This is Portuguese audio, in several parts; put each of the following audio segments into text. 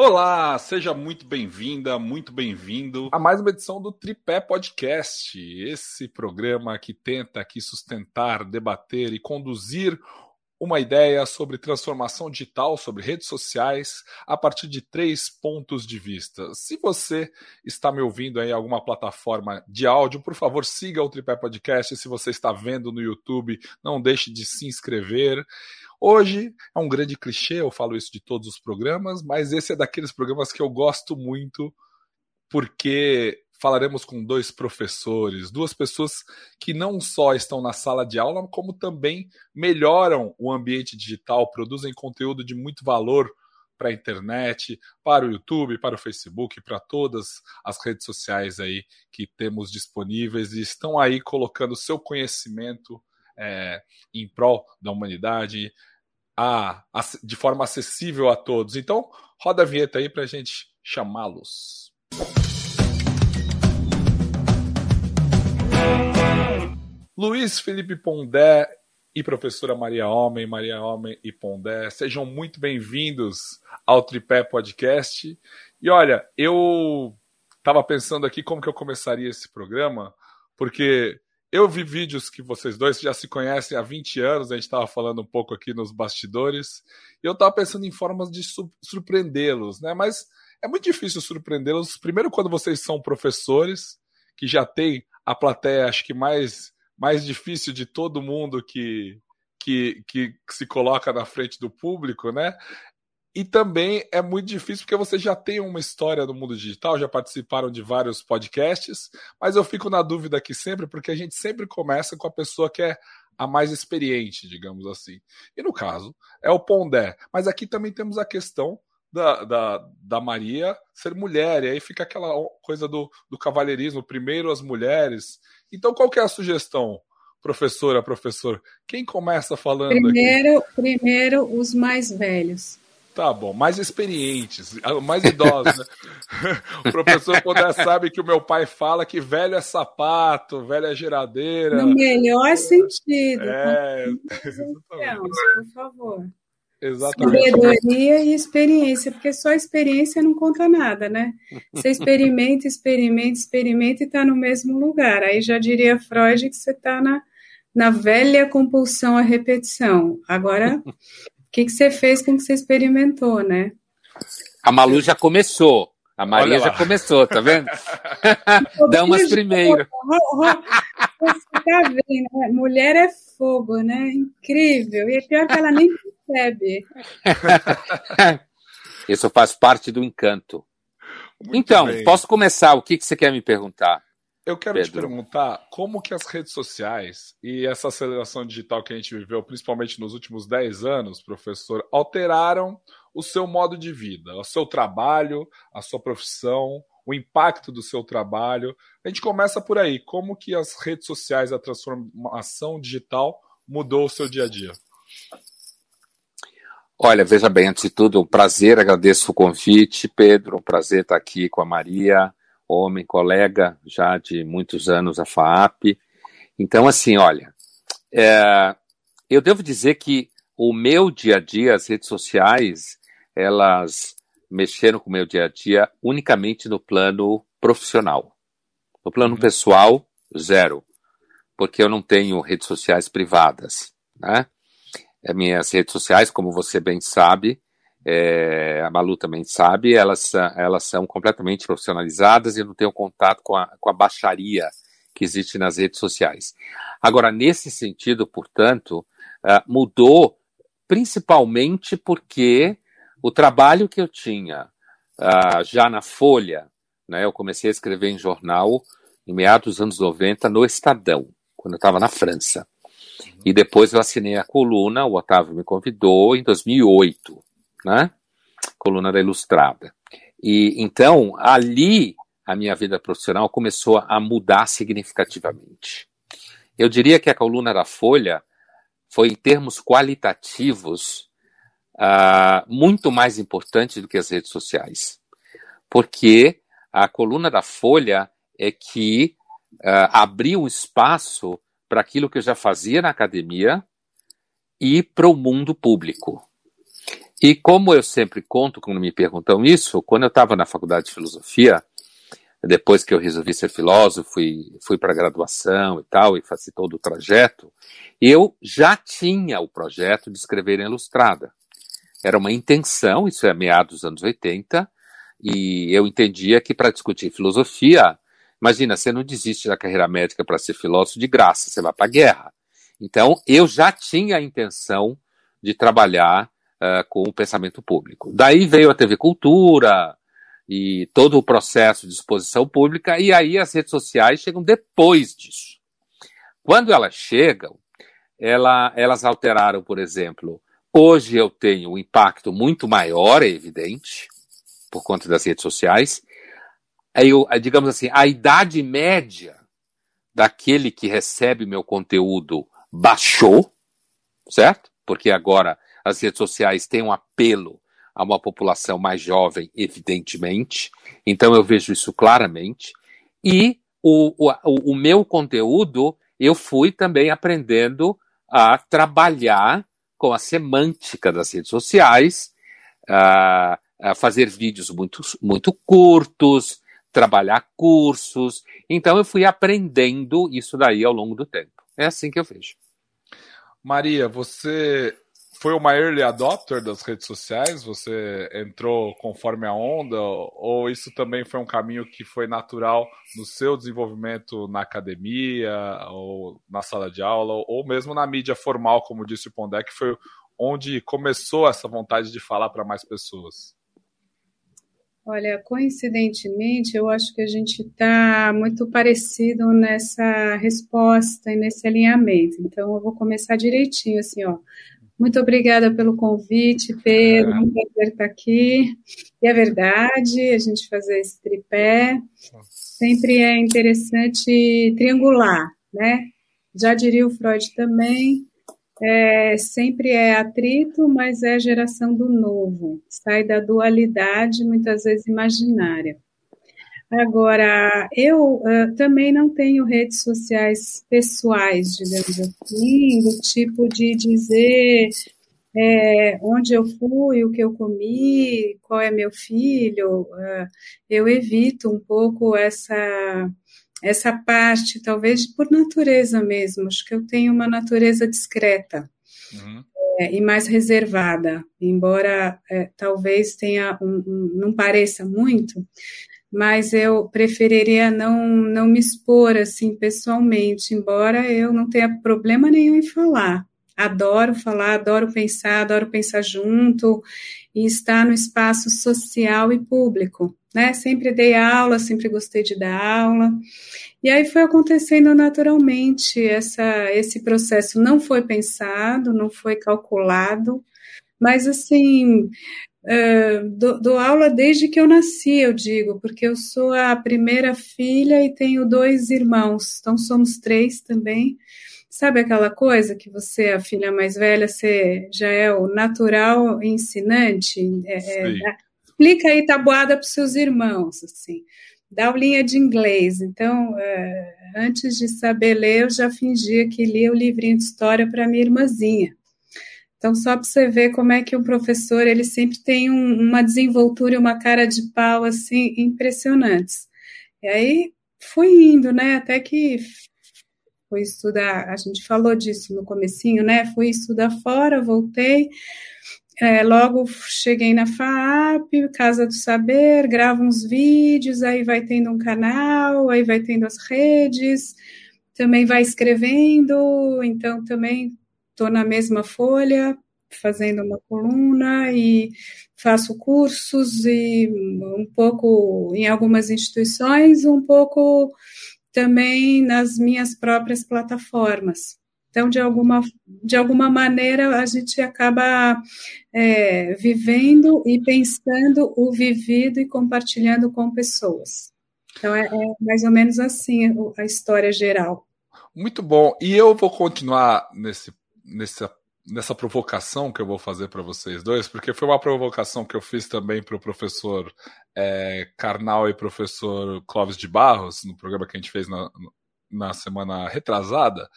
Olá, seja muito bem-vinda, muito bem-vindo a mais uma edição do Tripé Podcast, esse programa que tenta aqui sustentar, debater e conduzir uma ideia sobre transformação digital, sobre redes sociais, a partir de três pontos de vista. Se você está me ouvindo em alguma plataforma de áudio, por favor, siga o Tripé Podcast. Se você está vendo no YouTube, não deixe de se inscrever. Hoje é um grande clichê, eu falo isso de todos os programas, mas esse é daqueles programas que eu gosto muito, porque falaremos com dois professores, duas pessoas que não só estão na sala de aula, como também melhoram o ambiente digital, produzem conteúdo de muito valor para a internet, para o YouTube, para o Facebook, para todas as redes sociais aí que temos disponíveis e estão aí colocando seu conhecimento é, em prol da humanidade, a, a, de forma acessível a todos. Então, roda a vinheta aí para a gente chamá-los. Luiz Felipe Pondé e professora Maria Homem, Maria Homem e Pondé, sejam muito bem-vindos ao Tripé Podcast. E olha, eu estava pensando aqui como que eu começaria esse programa, porque eu vi vídeos que vocês dois já se conhecem há 20 anos, a gente estava falando um pouco aqui nos bastidores, e eu estava pensando em formas de surpreendê-los, né? Mas é muito difícil surpreendê-los, primeiro quando vocês são professores, que já tem a plateia, acho que mais, mais difícil de todo mundo que, que, que se coloca na frente do público, né? E também é muito difícil porque você já tem uma história no mundo digital, já participaram de vários podcasts, mas eu fico na dúvida aqui sempre, porque a gente sempre começa com a pessoa que é a mais experiente, digamos assim. E no caso, é o Pondé. Mas aqui também temos a questão da, da, da Maria ser mulher, e aí fica aquela coisa do, do cavalheirismo, primeiro as mulheres. Então, qual que é a sugestão? Professora, professor, quem começa falando primeiro, aqui? Primeiro, os mais velhos. Tá bom, mais experientes, mais idosos. Né? o professor Pondé sabe que o meu pai fala que velho é sapato, velho é geladeira. No melhor sentido. É, por favor. Exatamente. Sabedoria e experiência, porque só experiência não conta nada, né? Você experimenta, experimenta, experimenta e está no mesmo lugar. Aí já diria Freud que você está na, na velha compulsão à repetição. Agora, que, que você fez com o que você experimentou, né? A Malu já começou. A Maria já começou, tá vendo? Damas primeiro. Você tá vendo, né? Mulher é fogo, né? Incrível. E é pior que ela nem percebe. Isso faz parte do encanto. Muito então, bem. posso começar? O que, que você quer me perguntar? Eu quero Pedro. te perguntar como que as redes sociais e essa aceleração digital que a gente viveu, principalmente nos últimos 10 anos, professor, alteraram o seu modo de vida, o seu trabalho, a sua profissão, o impacto do seu trabalho. A gente começa por aí. Como que as redes sociais, a transformação digital mudou o seu dia a dia? Olha, veja bem, antes de tudo, um prazer, agradeço o convite, Pedro, um prazer estar aqui com a Maria, homem, colega já de muitos anos a FAAP. Então, assim, olha, é, eu devo dizer que o meu dia a dia, as redes sociais, elas mexeram com o meu dia a dia unicamente no plano profissional. No plano uhum. pessoal, zero, porque eu não tenho redes sociais privadas, né? As minhas redes sociais, como você bem sabe, é, a Malu também sabe, elas, elas são completamente profissionalizadas e não tenho contato com a, com a baixaria que existe nas redes sociais. Agora, nesse sentido, portanto, uh, mudou principalmente porque o trabalho que eu tinha uh, já na Folha, né, eu comecei a escrever em jornal em meados dos anos 90 no Estadão, quando eu estava na França. E depois eu assinei a coluna, o Otávio me convidou em 2008 né? Coluna da Ilustrada. E então ali a minha vida profissional começou a mudar significativamente. Eu diria que a coluna da Folha foi, em termos qualitativos, uh, muito mais importante do que as redes sociais, porque a coluna da Folha é que uh, abriu espaço para aquilo que eu já fazia na academia e para o mundo público. E como eu sempre conto quando me perguntam isso, quando eu estava na faculdade de filosofia, depois que eu resolvi ser filósofo, fui, fui para a graduação e tal, e fazer todo o trajeto, eu já tinha o projeto de escrever em Ilustrada. Era uma intenção, isso é meados dos anos 80, e eu entendia que para discutir filosofia, imagina, você não desiste da carreira médica para ser filósofo de graça, você vai para a guerra. Então, eu já tinha a intenção de trabalhar uh, com o pensamento público. Daí veio a TV Cultura, e todo o processo de exposição pública, e aí as redes sociais chegam depois disso. Quando elas chegam, ela, elas alteraram, por exemplo, hoje eu tenho um impacto muito maior, é evidente, por conta das redes sociais. Aí, eu, digamos assim, a idade média daquele que recebe meu conteúdo baixou, certo? Porque agora as redes sociais têm um apelo a uma população mais jovem, evidentemente. Então eu vejo isso claramente. E o, o, o meu conteúdo, eu fui também aprendendo a trabalhar com a semântica das redes sociais, a, a fazer vídeos muito, muito curtos, trabalhar cursos. Então eu fui aprendendo isso daí ao longo do tempo. É assim que eu vejo. Maria, você foi uma early adopter das redes sociais? Você entrou conforme a onda? Ou isso também foi um caminho que foi natural no seu desenvolvimento na academia, ou na sala de aula, ou mesmo na mídia formal, como disse o Pondé, que foi onde começou essa vontade de falar para mais pessoas? Olha, coincidentemente, eu acho que a gente está muito parecido nessa resposta e nesse alinhamento. Então, eu vou começar direitinho, assim, ó. Muito obrigada pelo convite, Pedro. É um prazer estar aqui. E é verdade, a gente fazer esse tripé. Sempre é interessante triangular, né? Já diria o Freud também. É, sempre é atrito, mas é geração do novo. Sai da dualidade, muitas vezes imaginária. Agora, eu uh, também não tenho redes sociais pessoais, digamos assim, do tipo de dizer é, onde eu fui, o que eu comi, qual é meu filho. Uh, eu evito um pouco essa essa parte, talvez por natureza mesmo. Acho que eu tenho uma natureza discreta. Uhum. É, e mais reservada, embora é, talvez tenha um, um, não pareça muito, mas eu preferiria não, não me expor assim pessoalmente, embora eu não tenha problema nenhum em falar. Adoro falar, adoro pensar, adoro pensar junto e estar no espaço social e público, né? Sempre dei aula, sempre gostei de dar aula. E aí foi acontecendo naturalmente essa, esse processo não foi pensado, não foi calculado, mas assim Uh, dou, dou, aula desde que eu nasci, eu digo, porque eu sou a primeira filha e tenho dois irmãos, então somos três também. Sabe aquela coisa que você, a filha mais velha, você já é o natural ensinante? É, é, explica aí tabuada para os seus irmãos, assim. Dá aulinha de inglês. Então, uh, antes de saber ler, eu já fingia que lia o livrinho de história para minha irmãzinha. Então, só para você ver como é que o professor ele sempre tem um, uma desenvoltura e uma cara de pau assim impressionantes. E aí fui indo, né? Até que fui estudar, a gente falou disso no comecinho, né? Fui estudar fora, voltei. É, logo cheguei na FAP, Casa do Saber, gravo uns vídeos, aí vai tendo um canal, aí vai tendo as redes, também vai escrevendo, então também estou na mesma folha, fazendo uma coluna e faço cursos e um pouco em algumas instituições, um pouco também nas minhas próprias plataformas. Então, de alguma, de alguma maneira, a gente acaba é, vivendo e pensando o vivido e compartilhando com pessoas. Então, é, é mais ou menos assim a história geral. Muito bom. E eu vou continuar nesse nessa, nessa provocação que eu vou fazer para vocês dois, porque foi uma provocação que eu fiz também para o professor é, Karnal e professor Clóvis de Barros, no programa que a gente fez na, na semana retrasada,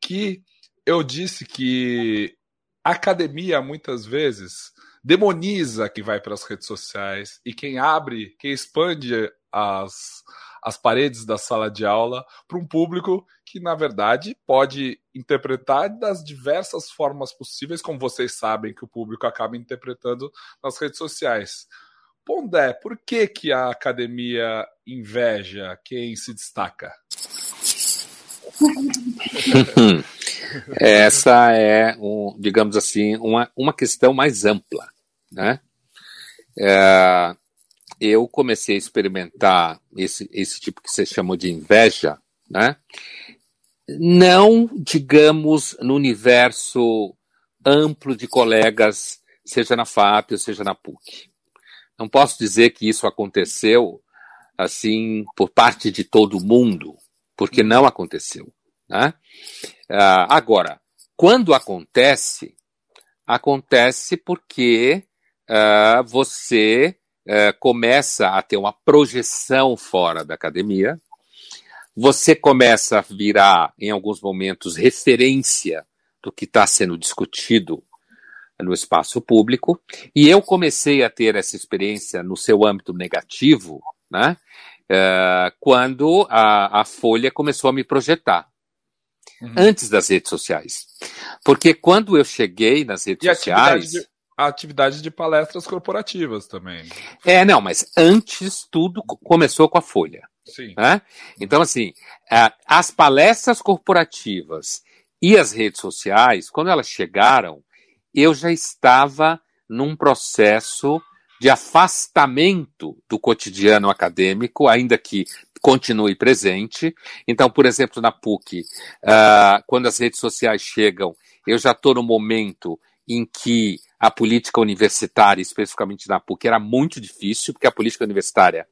que eu disse que a academia muitas vezes demoniza quem vai para as redes sociais e quem abre, quem expande as, as paredes da sala de aula para um público que, na verdade, pode interpretar das diversas formas possíveis, como vocês sabem que o público acaba interpretando nas redes sociais. Pondé, por que, que a academia inveja quem se destaca? Essa é, um, digamos assim, uma, uma questão mais ampla. Né? É, eu comecei a experimentar esse, esse tipo que você chamou de inveja, né? Não, digamos, no universo amplo de colegas, seja na FAP ou seja na PUC. Não posso dizer que isso aconteceu assim por parte de todo mundo, porque não aconteceu. Né? Uh, agora, quando acontece, acontece porque uh, você uh, começa a ter uma projeção fora da academia, você começa a virar, em alguns momentos, referência do que está sendo discutido no espaço público, e eu comecei a ter essa experiência no seu âmbito negativo, né, uh, quando a, a Folha começou a me projetar. Uhum. Antes das redes sociais. Porque quando eu cheguei nas redes e sociais. De, a atividade de palestras corporativas também. É, não, mas antes tudo começou com a Folha. Sim. Né? Então, assim, as palestras corporativas e as redes sociais, quando elas chegaram, eu já estava num processo de afastamento do cotidiano acadêmico, ainda que continue presente. Então, por exemplo, na PUC, uh, quando as redes sociais chegam, eu já estou no momento em que a política universitária, especificamente na PUC, era muito difícil, porque a política universitária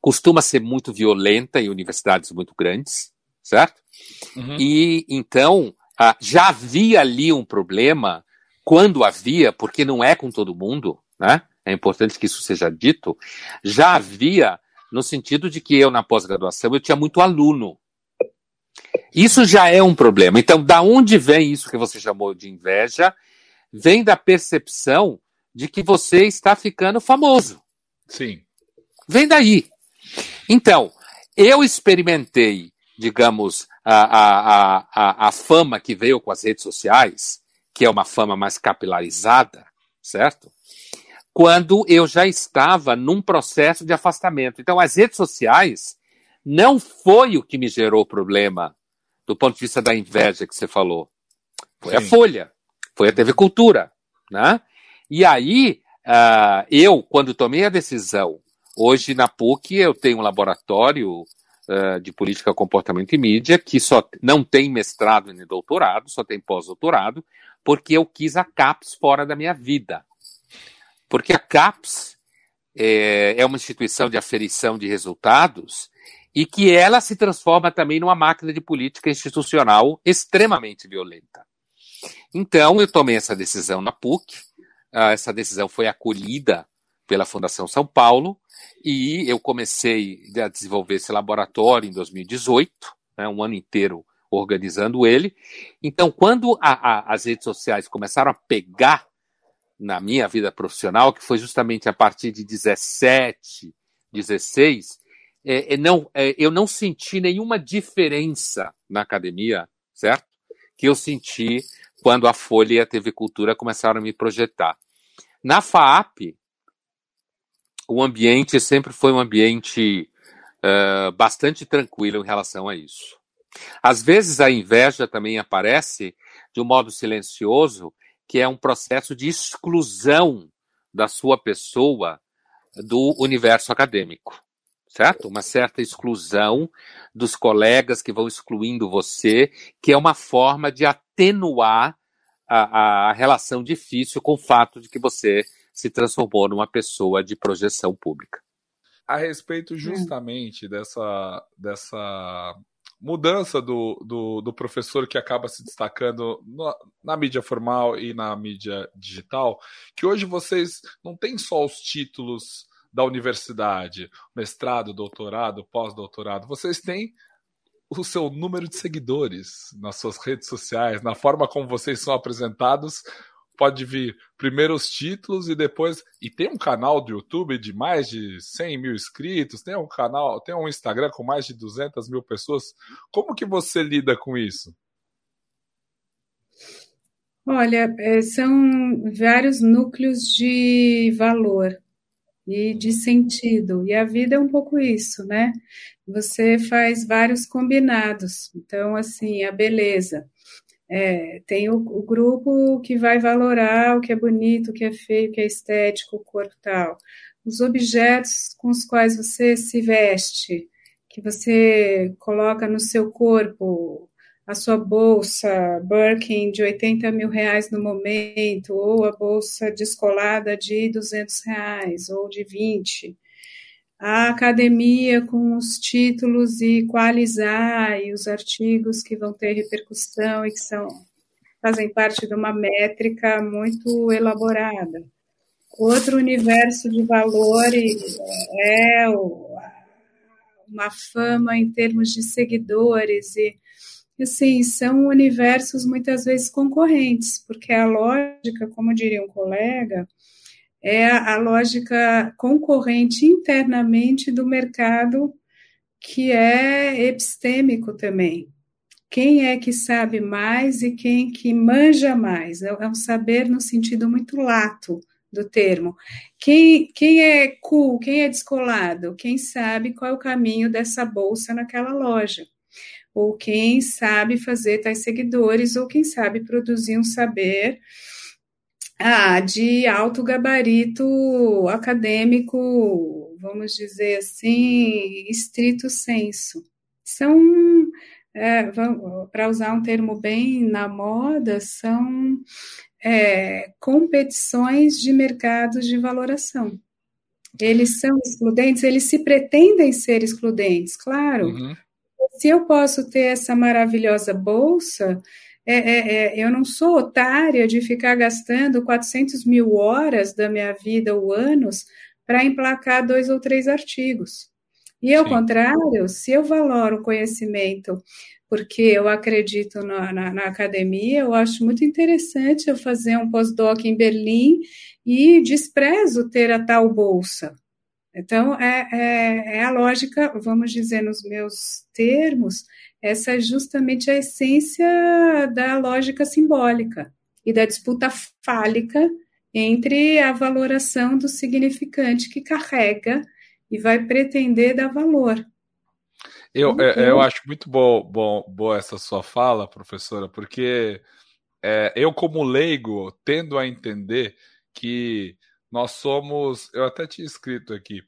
costuma ser muito violenta em universidades muito grandes, certo? Uhum. E então já havia ali um problema quando havia, porque não é com todo mundo, né? É importante que isso seja dito. Já havia no sentido de que eu na pós-graduação eu tinha muito aluno. Isso já é um problema. Então, da onde vem isso que você chamou de inveja? Vem da percepção de que você está ficando famoso. Sim. Vem daí. Então, eu experimentei, digamos, a, a, a, a fama que veio com as redes sociais, que é uma fama mais capilarizada, certo? Quando eu já estava num processo de afastamento. Então, as redes sociais não foi o que me gerou problema do ponto de vista da inveja que você falou. Foi Sim. a Folha, foi a TV Cultura, né? E aí, uh, eu, quando tomei a decisão, hoje na PUC eu tenho um laboratório uh, de política, comportamento e mídia que só não tem mestrado nem doutorado, só tem pós-doutorado, porque eu quis a CAPES fora da minha vida. Porque a CAPES é, é uma instituição de aferição de resultados e que ela se transforma também numa máquina de política institucional extremamente violenta. Então, eu tomei essa decisão na PUC, uh, essa decisão foi acolhida pela Fundação São Paulo, e eu comecei a desenvolver esse laboratório em 2018, né, um ano inteiro organizando ele. Então, quando a, a, as redes sociais começaram a pegar na minha vida profissional, que foi justamente a partir de 17, 16, é, é, não, é, eu não senti nenhuma diferença na academia, certo? Que eu senti quando a Folha e a TV Cultura começaram a me projetar. Na FAAP, o ambiente sempre foi um ambiente uh, bastante tranquilo em relação a isso. Às vezes a inveja também aparece de um modo silencioso, que é um processo de exclusão da sua pessoa do universo acadêmico, certo? Uma certa exclusão dos colegas que vão excluindo você, que é uma forma de atenuar a, a relação difícil com o fato de que você se transformou numa pessoa de projeção pública. A respeito justamente dessa, dessa mudança do, do, do, professor que acaba se destacando na, na, mídia formal e na mídia digital, que hoje vocês não têm só os títulos da universidade, mestrado, doutorado, pós-doutorado, vocês têm o seu número de seguidores nas suas redes sociais, na forma como vocês são apresentados pode vir primeiro os títulos e depois. E tem um canal do YouTube de mais de 100 mil inscritos, tem um canal, tem um Instagram com mais de 200 mil pessoas. Como que você lida com isso? Olha, é, são vários núcleos de valor e de sentido. E a vida é um pouco isso, né? Você faz vários combinados. Então, assim, a beleza. É, tem o, o, grupo que vai valorar o que é bonito, o que é feio, o que é estético, o corpo tal. Os objetos com os quais você se veste, que você coloca no seu corpo, a sua bolsa Birkin de 80 mil reais no momento, ou a bolsa descolada de 200 reais, ou de 20 a academia com os títulos e qualizar e os artigos que vão ter repercussão e que são fazem parte de uma métrica muito elaborada. Outro universo de valores é uma fama em termos de seguidores e assim são universos muitas vezes concorrentes, porque a lógica, como diria um colega, é a lógica concorrente internamente do mercado, que é epistêmico também. Quem é que sabe mais e quem que manja mais? É, é um saber no sentido muito lato do termo. Quem, quem é cool, quem é descolado? Quem sabe qual é o caminho dessa bolsa naquela loja? Ou quem sabe fazer tais seguidores, ou quem sabe produzir um saber ah, de alto gabarito acadêmico, vamos dizer assim, estrito senso. São, é, para usar um termo bem na moda, são é, competições de mercados de valoração. Eles são excludentes, eles se pretendem ser excludentes, claro. Uhum. Se eu posso ter essa maravilhosa bolsa, é, é, é, eu não sou otária de ficar gastando 400 mil horas da minha vida ou anos para emplacar dois ou três artigos. E ao Sim. contrário, se eu valoro o conhecimento porque eu acredito na, na, na, academia, eu acho muito interessante eu fazer um pós-doc em Berlim e desprezo ter a tal bolsa. Então, é, é, é a lógica, vamos dizer nos meus termos, essa é justamente a essência da lógica simbólica e da disputa fálica entre a valoração do significante que carrega e vai pretender dar valor. Eu, então, eu acho muito bom, bom, boa essa sua fala, professora, porque é, eu, como leigo, tendo a entender que nós somos. Eu até tinha escrito aqui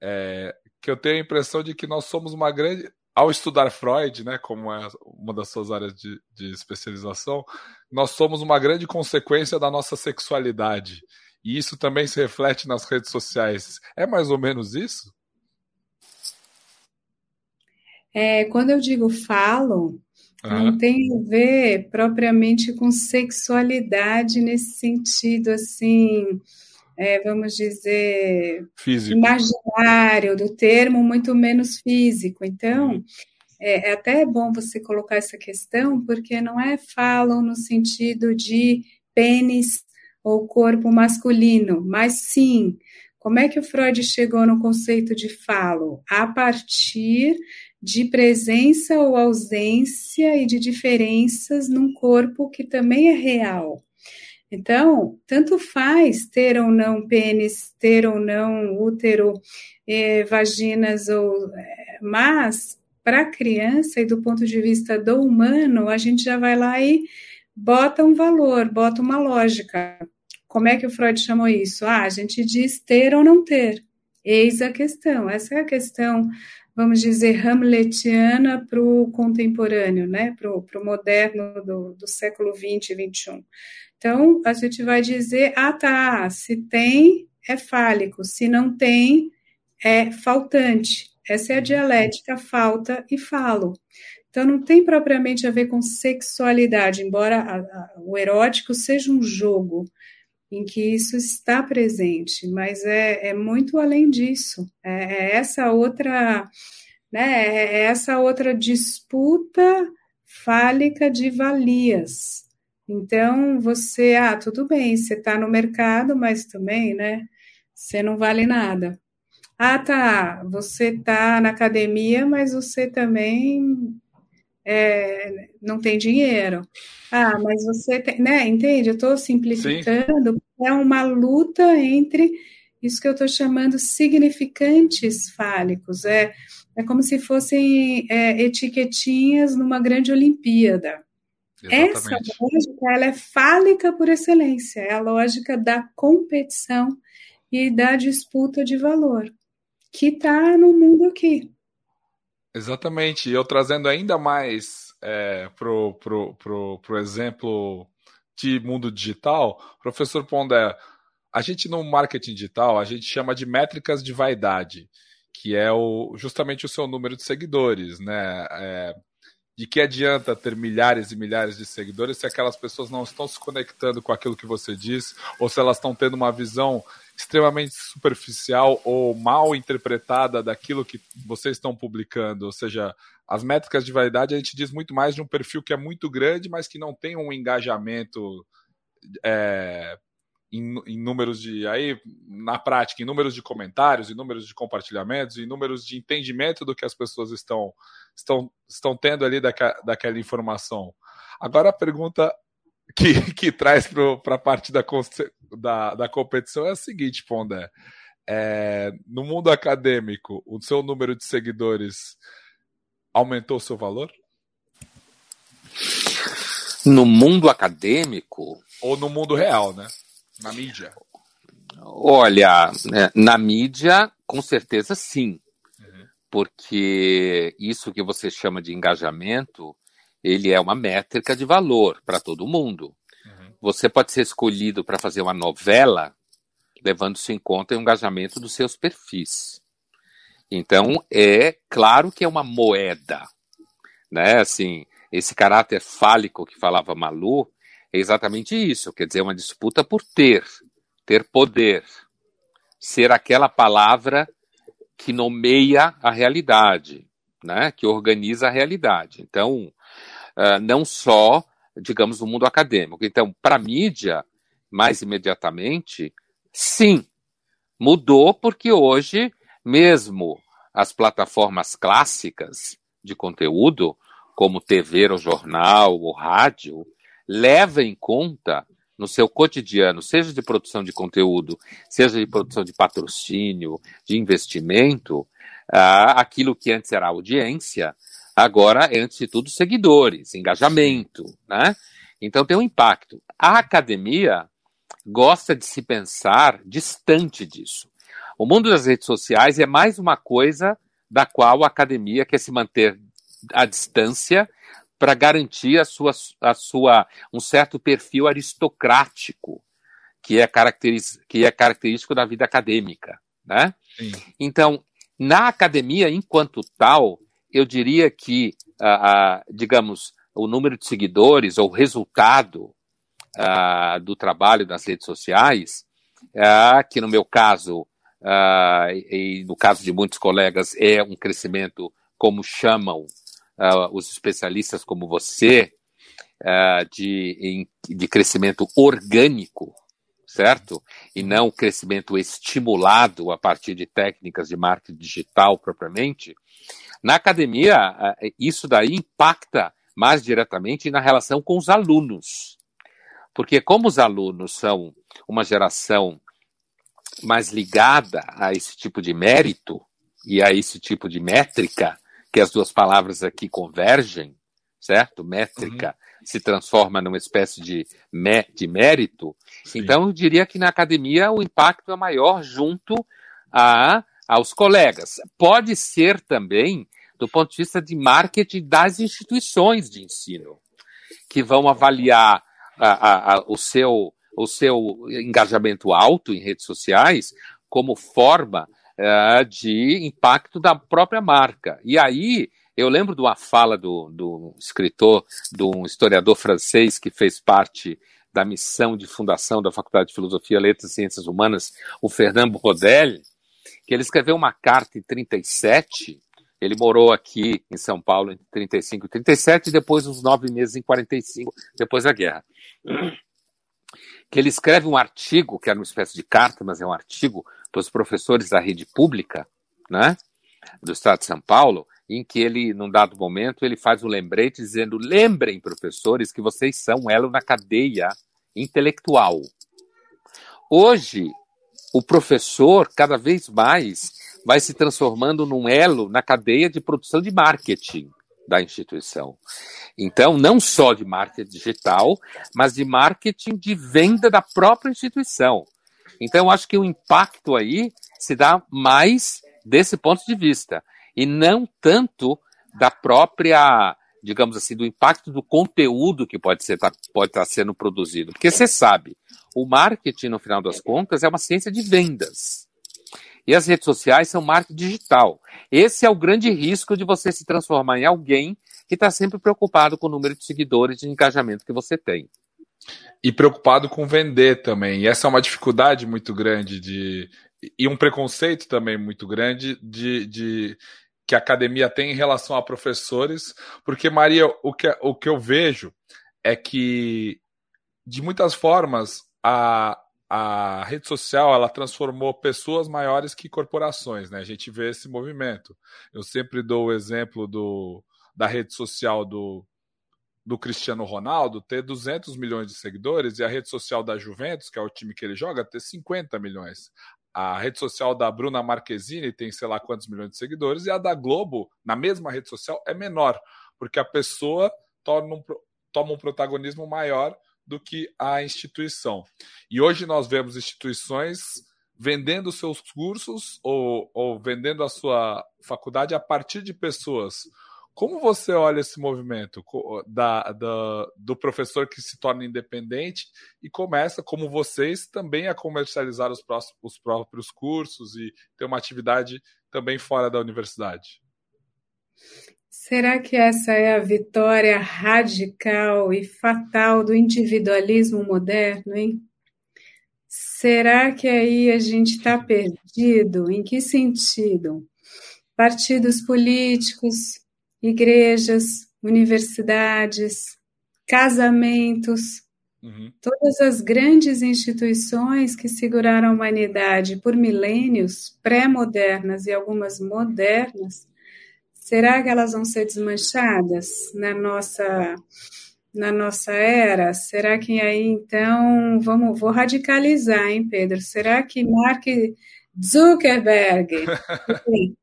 é, que eu tenho a impressão de que nós somos uma grande ao estudar Freud, né, como é uma das suas áreas de, de, especialização, nós somos uma grande consequência da nossa sexualidade. E isso também se reflete nas redes sociais. É mais ou menos isso? É, quando eu digo falo, não tem a ver propriamente com sexualidade nesse sentido, assim, é, vamos dizer, físico. imaginário do termo, muito menos físico. Então, uhum. é, é até bom você colocar essa questão, porque não é falam no sentido de pênis ou corpo masculino, mas sim, como é que o Freud chegou no conceito de falo? A partir de presença ou ausência e de diferenças num corpo que também é real. Então, tanto faz ter ou não pênis, ter ou não útero, eh, vaginas, ou, eh, mas para a criança e do ponto de vista do humano, a gente já vai lá e bota um valor, bota uma lógica. Como é que o Freud chamou isso? Ah, a gente diz ter ou não ter. Eis a questão. Essa é a questão, vamos dizer, hamletiana para o contemporâneo, né? para o moderno do, do século XX e XXI. Então, a gente vai dizer, ah, tá, se tem, é fálico, se não tem, é faltante. Essa é a dialética falta e falo. Então, não tem propriamente a ver com sexualidade, embora a, a, o erótico seja um jogo em que isso está presente, mas é, é muito além disso. É, é essa outra, né, é essa outra disputa fálica de valias Então, você, ah, tudo bem, você está no mercado, mas também, né, você não vale nada. Ah, tá, você está na academia, mas você também é, não tem dinheiro. Ah, mas você tem, né, entende? Eu estou simplificando, Sim. é uma luta entre isso que eu estou chamando significantes fálicos. É, é como se fossem é, etiquetinhas numa grande Olimpíada. Exatamente. Essa lógica ela é fálica por excelência, é a lógica da competição e da disputa de valor, que está no mundo aqui. Exatamente. E eu trazendo ainda mais é, pro, pro, pro, pro exemplo de mundo digital, professor Pondé, a gente no marketing digital, a gente chama de métricas de vaidade, que é o, justamente o seu número de seguidores, né? É, de que adianta ter milhares e milhares de seguidores se aquelas pessoas não estão se conectando com aquilo que você diz, ou se elas estão tendo uma visão extremamente superficial ou mal interpretada daquilo que vocês estão publicando. Ou seja, as métricas de vaidade a gente diz muito mais de um perfil que é muito grande, mas que não tem um engajamento é, em, em, números de. Aí, na prática, em números de comentários, em números de compartilhamentos, em números de entendimento do que as pessoas estão, estão, estão tendo ali daquela, daquela informação. Agora a pergunta que, que traz para a parte da, da, da competição é a seguinte, Pondé. É, no mundo acadêmico, o seu número de seguidores aumentou o seu valor? No mundo acadêmico? Ou no mundo real, né? Na mídia? Olha, né, na mídia, com certeza sim. Porque isso que você chama de engajamento ele é uma métrica de valor para todo mundo. Uhum. Você pode ser escolhido para fazer uma novela, levando-se em conta o engajamento dos seus perfis. Então, é claro que é uma moeda, né? Assim, esse caráter fálico que falava Malu é exatamente isso, quer dizer, uma disputa por ter, ter poder, ser aquela palavra que nomeia a realidade, né? Que organiza a realidade. Então, uh, não só, digamos, no mundo acadêmico. Então, para a mídia, mais imediatamente, sim, mudou porque hoje, mesmo as plataformas clássicas de conteúdo, como TV ou jornal ou rádio, leva em conta no seu cotidiano, seja de produção de conteúdo, seja de produção de patrocínio, de investimento, uh, aquilo que antes era audiência, Agora é, antes de tudo, seguidores, engajamento, né? Então tem um impacto. A academia gosta de se pensar distante disso. O mundo das redes sociais é mais uma coisa da qual a academia quer se manter à distância para garantir a sua, a sua, um certo perfil aristocrático que é, caracteriz, que é característico da vida acadêmica. Né? Sim. Então, na academia, enquanto tal, eu diria que, ah, ah, digamos, o número de seguidores ou o resultado ah, do trabalho nas redes sociais, que no meu caso, e no caso de muitos colegas, é um crescimento, como chamam os especialistas como você, de, de crescimento orgânico, certo? E não crescimento estimulado a partir de técnicas de marketing digital propriamente, na academia, isso daí impacta mais diretamente na relação com os alunos. Porque, como os alunos são uma geração mais ligada a esse tipo de mérito e a esse tipo de métrica, que as duas palavras aqui convergem, certo? Métrica uhum. se transforma numa espécie de, mé de mérito. Sim. Então, eu diria que na academia o impacto é maior junto a aos colegas. Pode ser também do ponto de vista de marketing das instituições de ensino, que vão avaliar a, a, o, seu, o seu engajamento alto em redes sociais como forma uh, de impacto da própria marca. E aí, eu lembro de uma fala do, do escritor, de um historiador francês que fez parte da missão de fundação da Faculdade de Filosofia, Letras e Ciências Humanas, o Fernando Rodel, que ele escreveu uma carta em 37, Ele morou aqui em São Paulo entre 35 e 37 e depois uns nove meses em 45, depois da guerra. Que ele escreve um artigo, que era uma espécie de carta, mas é um artigo para os professores da rede pública, né, do Estado de São Paulo, em que ele, num dado momento, ele faz um lembrete dizendo: lembrem, professores, que vocês são elo na cadeia intelectual. Hoje, o professor, cada vez mais, vai se transformando num elo na cadeia de produção de marketing da instituição. Então, não só de marketing digital, mas de marketing de venda da própria instituição. Então, eu acho que o impacto aí se dá mais desse ponto de vista e não tanto da própria, digamos assim, do impacto do conteúdo que pode tá, pode estar tá sendo produzido. Porque você sabe, o marketing, no final das contas, é uma ciência de vendas. E as redes sociais são marketing digital. Esse é o grande risco de você se transformar em alguém que está sempre preocupado com o número de seguidores de engajamento que você tem. E preocupado com vender também. E essa é uma dificuldade muito grande de. E um preconceito também muito grande de, de que a academia tem em relação a professores, porque, Maria, o que, o que eu vejo é que, de muitas formas, a, a rede social ela transformou pessoas maiores que corporações, né? A gente vê esse movimento. Eu sempre dou o exemplo do, da rede social do, do Cristiano Ronaldo ter 200 milhões de seguidores e a rede social da Juventus, que é o time que ele joga, ter 50 milhões. A rede social da Bruna Marquezine tem sei lá quantos milhões de seguidores e a da Globo, na mesma rede social, é menor, porque a pessoa torna um, toma um protagonismo maior do que a instituição. E hoje nós vemos instituições vendendo seus cursos ou, ou vendendo a sua faculdade a partir de pessoas como você olha esse movimento da, da, do professor que se torna independente e começa, como vocês, também a comercializar os, próximos, os próprios cursos e ter uma atividade também fora da universidade? Será que essa é a vitória radical e fatal do individualismo moderno, hein? Será que aí a gente está perdido? Em que sentido? Partidos políticos, igrejas, universidades, casamentos, uhum. todas as grandes instituições que seguraram a humanidade por milênios, pré-modernas e algumas modernas, será que elas vão ser desmanchadas na nossa na nossa era? Será que aí então vamos vou radicalizar, hein, Pedro? Será que Mark Zuckerberg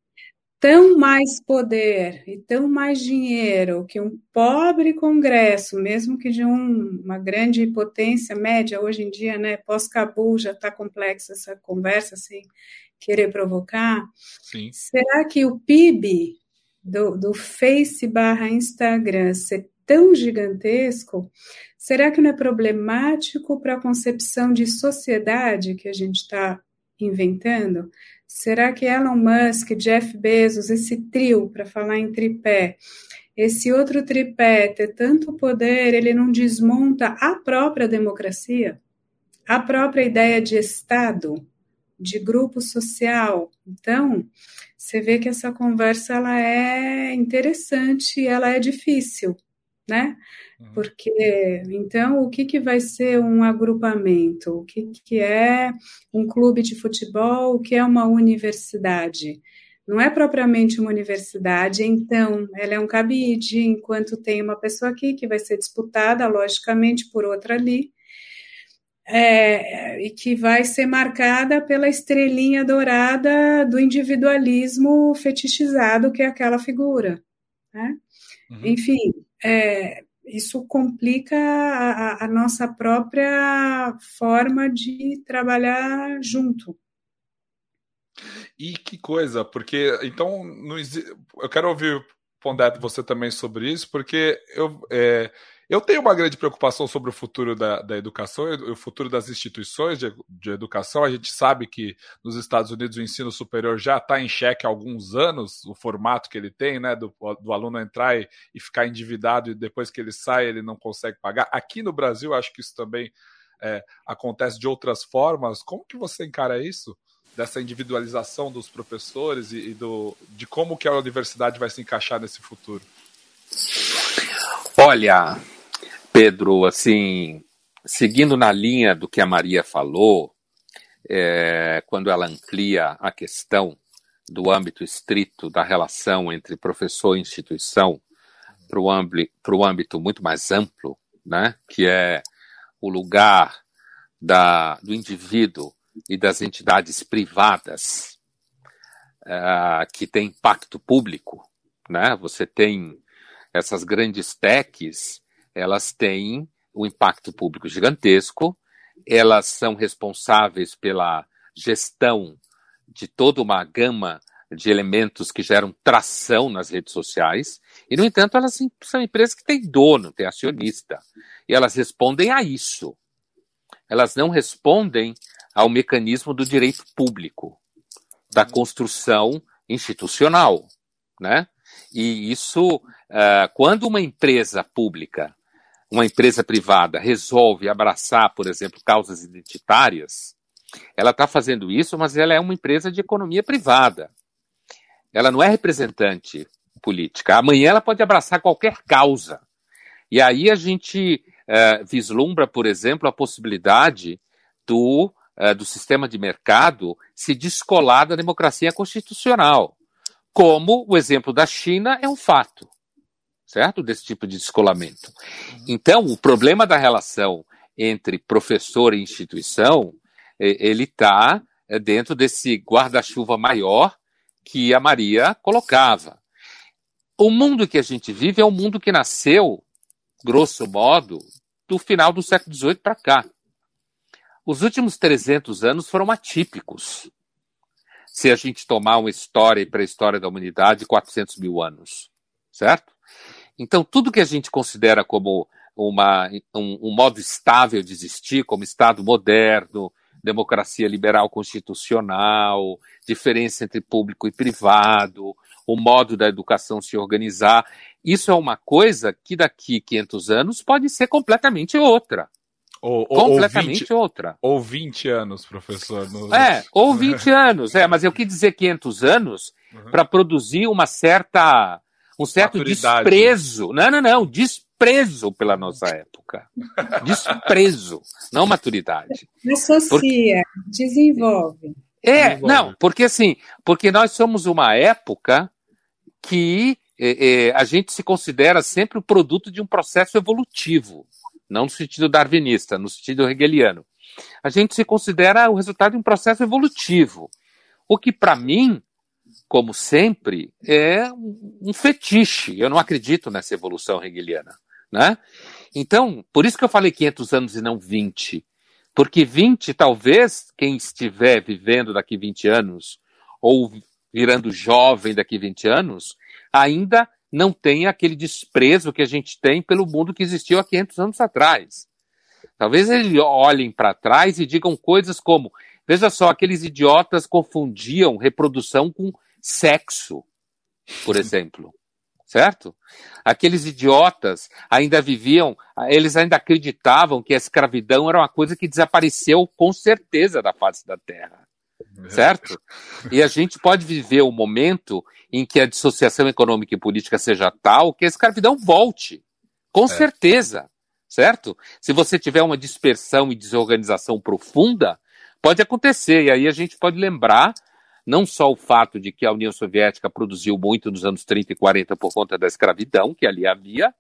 tão mais poder e tão mais dinheiro que um pobre Congresso, mesmo que de um, uma grande potência média, hoje em dia, né, pós-Cabul, já está complexa essa conversa, sem querer provocar. Sim. Será que o PIB do, do Face barra Instagram ser tão gigantesco, será que não é problemático para a concepção de sociedade que a gente está inventando? Será que Elon Musk, Jeff Bezos, esse trio, para falar em tripé, esse outro tripé ter tanto poder, ele não desmonta a própria democracia, a própria ideia de Estado, de grupo social? Então, você vê que essa conversa ela é interessante, ela é difícil, né? Uhum. Porque, então, o que, que vai ser um agrupamento? O que, que é um clube de futebol? O que é uma universidade? Não é propriamente uma universidade, então ela é um cabide, enquanto tem uma pessoa aqui que vai ser disputada, logicamente, por outra ali, é, e que vai ser marcada pela estrelinha dourada do individualismo fetichizado que é aquela figura. Né? Uhum. Enfim, é, isso complica a, a, nossa própria forma de trabalhar junto. E que coisa, porque então não, eu quero ouvir Pondé você também sobre isso, porque eu é, eu tenho uma grande preocupação sobre o futuro da, da educação o futuro das instituições de, de, educação. A gente sabe que nos Estados Unidos o ensino superior já está em xeque há alguns anos, o formato que ele tem, né, do, do aluno entrar e, e, ficar endividado e depois que ele sai ele não consegue pagar. Aqui no Brasil, acho que isso também é, acontece de outras formas. Como que você encara isso? dessa individualização dos professores e, e do, de como que a universidade vai se encaixar nesse futuro? Olha, Pedro, assim, seguindo na linha do que a Maria falou, é, quando ela amplia a questão do âmbito estrito da relação entre professor e instituição para o âmbito, âmbito muito mais amplo, né, que é o lugar da, do indivíduo e das entidades privadas uh, que têm impacto público. Né? Você tem essas grandes techs, elas têm um impacto público gigantesco, elas são responsáveis pela gestão de toda uma gama de elementos que geram tração nas redes sociais, e, no entanto, elas são empresas que têm dono, têm acionista, e elas respondem a isso. Elas não respondem ao mecanismo do direito público, da construção institucional, né? E isso, uh, quando uma empresa pública, uma empresa privada resolve abraçar, por exemplo, causas identitárias, ela está fazendo isso, mas ela é uma empresa de economia privada. Ela não é representante política. Amanhã ela pode abraçar qualquer causa. E aí a gente uh, vislumbra, por exemplo, a possibilidade do, uh, do sistema de mercado se descolar da democracia constitucional. Como o exemplo da China é um fato, certo? Desse tipo de descolamento. Então, o problema da relação entre professor e instituição, ele está é, dentro desse guarda-chuva maior que a Maria colocava. O mundo que a gente vive é um mundo que nasceu, grosso modo, do final do século XVIII para cá. Os últimos 300 anos foram atípicos. Se a gente tomar uma história e pré-história da humanidade, 400 mil anos, certo? Então, tudo que a gente considera como uma, um, um modo estável de existir, como Estado moderno, democracia liberal constitucional, diferença entre público e privado, o modo da educação se organizar. Isso é uma coisa que daqui 500 anos pode ser completamente outra. Ou, completamente ou 20, outra. Ou 20 anos, professor. No... É, ou 20 anos, é, mas eu quis dizer 500 anos uhum. para produzir uma certa um certo Maturidade. desprezo. Não, não, não, desprezo pela nossa época. Desprezo, não maturidade. Associa, porque... desenvolve. É, desenvolve. não, porque assim, porque nós somos uma época que é, é, a gente se considera sempre o produto de um processo evolutivo, não no sentido darwinista, no sentido hegeliano. A gente se considera o resultado de um processo evolutivo, o que para mim, como sempre, é um fetiche. Eu não acredito nessa evolução hegeliana, né? Então, por isso que eu falei 500 anos e não 20. Porque 20, talvez, quem estiver vivendo daqui 20 anos, ou virando jovem daqui 20 anos, ainda não tem aquele desprezo que a gente tem pelo mundo que existiu há 500 anos atrás. Talvez eles olhem para trás e digam coisas como: veja só, aqueles idiotas confundiam reprodução com sexo, por exemplo. Certo? Aqueles idiotas ainda viviam, eles ainda acreditavam que a escravidão era uma coisa que desapareceu com certeza da face da terra certo? E a gente pode viver o um momento em que a dissociação econômica e política seja tal que a escravidão volte, com é. certeza, certo? Se você tiver uma dispersão e desorganização profunda, pode acontecer, e aí a gente pode lembrar não só o fato de que a União Soviética produziu muito nos anos 30 e 40 por conta da escravidão que ali havia,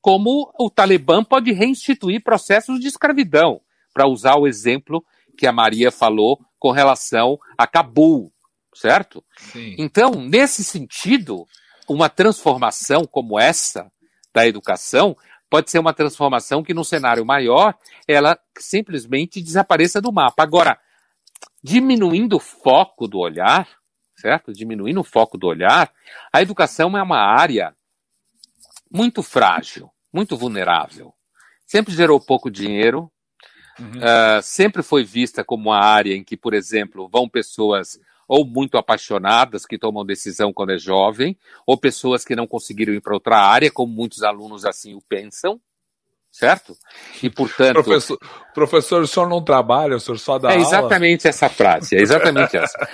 como o Talibã pode reinstituir processos de escravidão, para usar o exemplo que a Maria falou com relação a Cabul, certo? Sim. Então, nesse sentido, uma transformação como essa da educação pode ser uma transformação que, no cenário maior, ela simplesmente desapareça do mapa. Agora, diminuindo o foco do olhar, certo? Diminuindo o foco do olhar, a educação é uma área muito frágil, muito vulnerável. Sempre gerou pouco dinheiro, Uhum. Uh, sempre foi vista como uma área em que, por exemplo, vão pessoas ou muito apaixonadas que tomam decisão quando é jovem, ou pessoas que não conseguiram ir para outra área, como muitos alunos assim o pensam, certo? E, portanto. Professor, professor, o senhor não trabalha, o senhor só dá É exatamente aula? essa frase, é exatamente essa.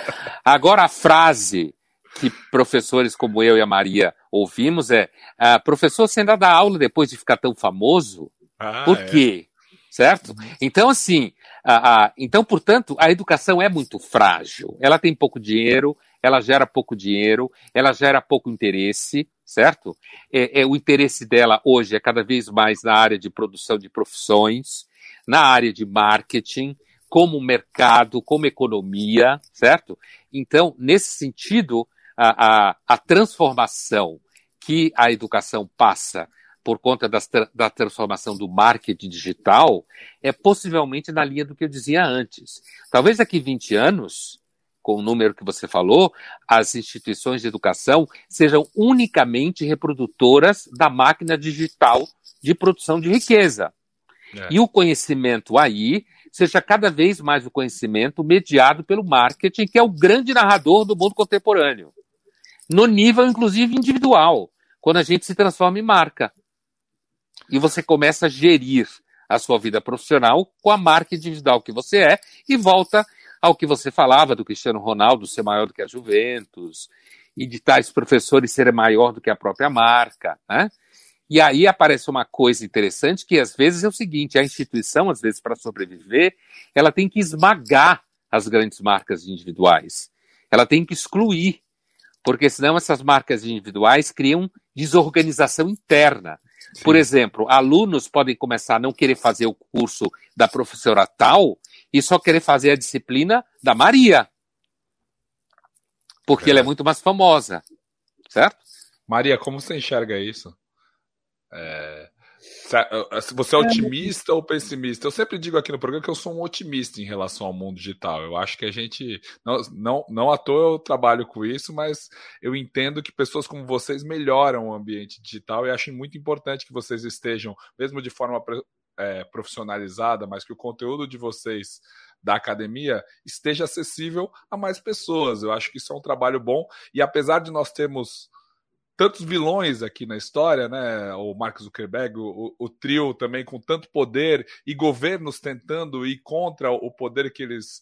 Agora, a frase que professores como eu e a Maria ouvimos é: ah, professor, você ainda dá aula depois de ficar tão famoso? Ah, Por é. quê? Certo? Então, assim, a, a, então, portanto, a educação é muito frágil. Ela tem pouco dinheiro, ela gera pouco dinheiro, ela gera pouco interesse, certo? É, é, o interesse dela hoje é cada vez mais na área de produção de profissões, na área de marketing, como mercado, como economia, certo? Então, nesse sentido, a, a, a transformação que a educação passa por conta das, da transformação do marketing digital é possivelmente na linha do que eu dizia antes. Talvez daqui 20 anos, com o número que você falou, as instituições de educação sejam unicamente reprodutoras da máquina digital de produção de riqueza. É. E o conhecimento aí seja cada vez mais o conhecimento mediado pelo marketing, que é o grande narrador do mundo contemporâneo. No nível, inclusive, individual, quando a gente se transforma em marca. E você começa a gerir a sua vida profissional com a marca individual que você é e volta ao que você falava do Cristiano Ronaldo ser maior do que a Juventus e de tais professores serem maior do que a própria marca, né? E aí aparece uma coisa interessante que às vezes é o seguinte, a instituição, às vezes para sobreviver, ela tem que esmagar as grandes marcas individuais. Ela tem que excluir, porque senão essas marcas individuais criam desorganização interna. Sim. Por exemplo, alunos podem começar a não querer fazer o curso da professora tal e só querer fazer a disciplina da Maria. Porque é. ela é muito mais famosa. Certo? Maria, como você enxerga isso? É... Você é otimista ou pessimista? Eu sempre digo aqui no programa que eu sou um otimista em relação ao mundo digital. Eu acho que a gente. Não, não, não à toa eu trabalho com isso, mas eu entendo que pessoas como vocês melhoram o ambiente digital e acho muito importante que vocês estejam, mesmo de forma é, profissionalizada, mas que o conteúdo de vocês da academia esteja acessível a mais pessoas. Eu acho que isso é um trabalho bom e apesar de nós termos tantos vilões aqui na história, né? O Mark Zuckerberg, o, o, trio também com tanto poder e governos tentando ir contra o poder que eles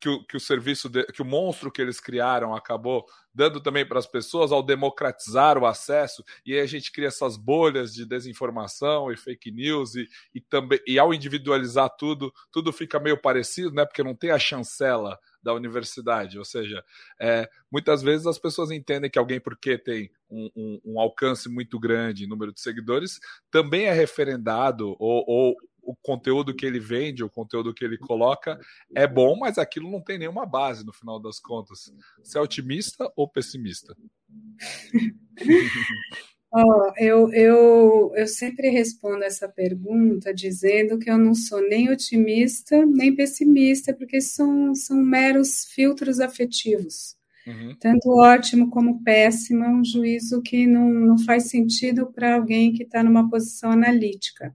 que o, que o serviço, de, que o monstro que eles criaram acabou dando também para as pessoas ao democratizar o acesso, e aí a gente cria essas bolhas de desinformação e fake news, e, e, também, e ao individualizar tudo, tudo fica meio parecido, né? Porque não tem a chancela da universidade. Ou seja, é, muitas vezes as pessoas entendem que alguém, porque tem um, um, um alcance muito grande em número de seguidores, também é referendado ou, ou o conteúdo que ele vende, o conteúdo que ele coloca é bom, mas aquilo não tem nenhuma base no final das contas. Você é otimista ou pessimista? Oh, eu, eu, eu sempre respondo essa pergunta dizendo que eu não sou nem otimista nem pessimista, porque são, são meros filtros afetivos. Uhum. Tanto ótimo como péssimo é um juízo que não, não faz sentido para alguém que está numa posição analítica.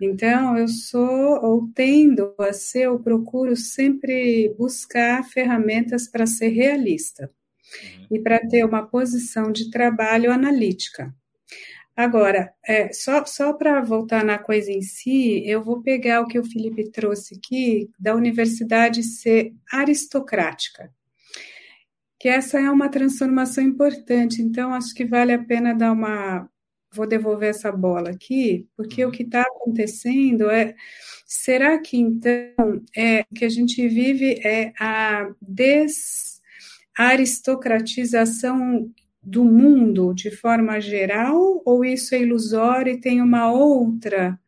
Então, eu sou, ou tendo a ser, eu procuro sempre buscar ferramentas para ser realista e para ter uma posição de trabalho analítica. Agora, é, só, só para voltar na coisa em si, eu vou pegar o que o Felipe trouxe aqui, da universidade ser aristocrática, que essa é uma transformação importante, então acho que vale a pena dar uma. Vou devolver essa bola aqui, porque o que está acontecendo é. Será que então é, que a gente vive é a des aristocratização do mundo de forma geral, ou isso é ilusório e tem uma outra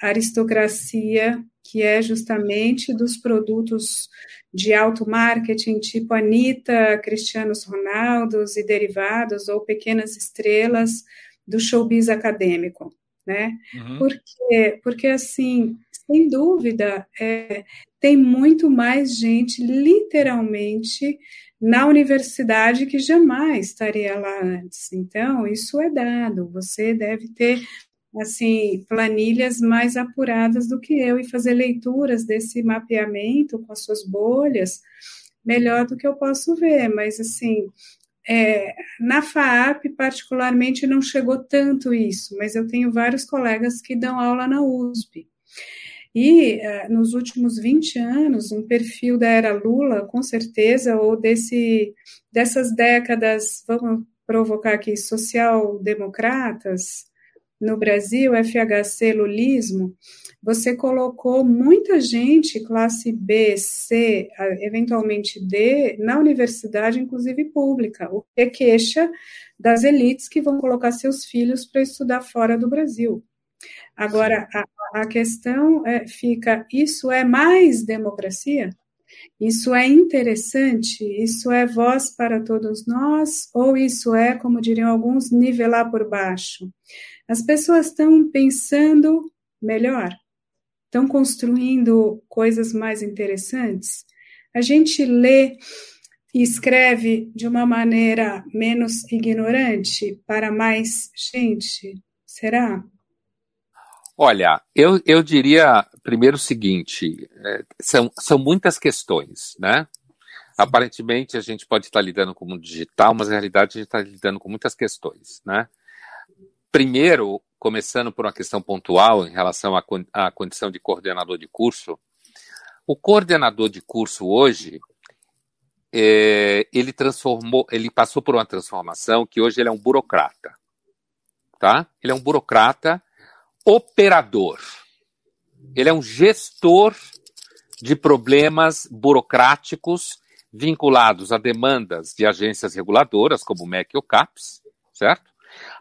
aristocracia que é justamente dos produtos de alto marketing, tipo Anitta, Cristianos Ronaldos e derivados, ou pequenas estrelas do showbiz acadêmico, né? Uhum. Porque, porque, assim, sem dúvida, é, tem muito mais gente, literalmente, na universidade que jamais estaria lá antes. Então, isso é dado. Você deve ter assim planilhas mais apuradas do que eu e fazer leituras desse mapeamento com as suas bolhas melhor do que eu posso ver, mas assim, É, na FAAP, particularmente, não chegou tanto isso, mas eu tenho vários colegas que dão aula na USP. E uh, nos últimos 20 anos, um perfil da era Lula, com certeza, ou desse, dessas décadas, vamos provocar aqui, social-democratas no Brasil, FHC, lulismo, você colocou muita gente, classe B, C, eventualmente D, na universidade, inclusive pública, o que queixa das elites que vão colocar seus filhos para estudar fora do Brasil. Agora, a, a questão é, fica: isso é mais democracia? Isso é interessante? Isso é voz para todos nós? Ou isso é, como diriam alguns, nivelar por baixo? As pessoas estão pensando melhor, estão construindo coisas mais interessantes. A gente lê e escreve de uma maneira menos ignorante para mais gente? Será? Olha, eu, eu diria primeiro o seguinte: é, são, são muitas questões, né? Aparentemente a gente pode estar lidando com o mundo digital, mas na realidade a gente está lidando com muitas questões, né? Primeiro, começando por uma questão pontual em relação à, à condição de coordenador de curso, o coordenador de curso hoje é, ele transformou, ele passou por uma transformação que hoje ele é um burocrata, tá? Ele é um burocrata operador. Ele é um gestor de problemas burocráticos vinculados a demandas de agências reguladoras, como o MEC ou CAPES, certo?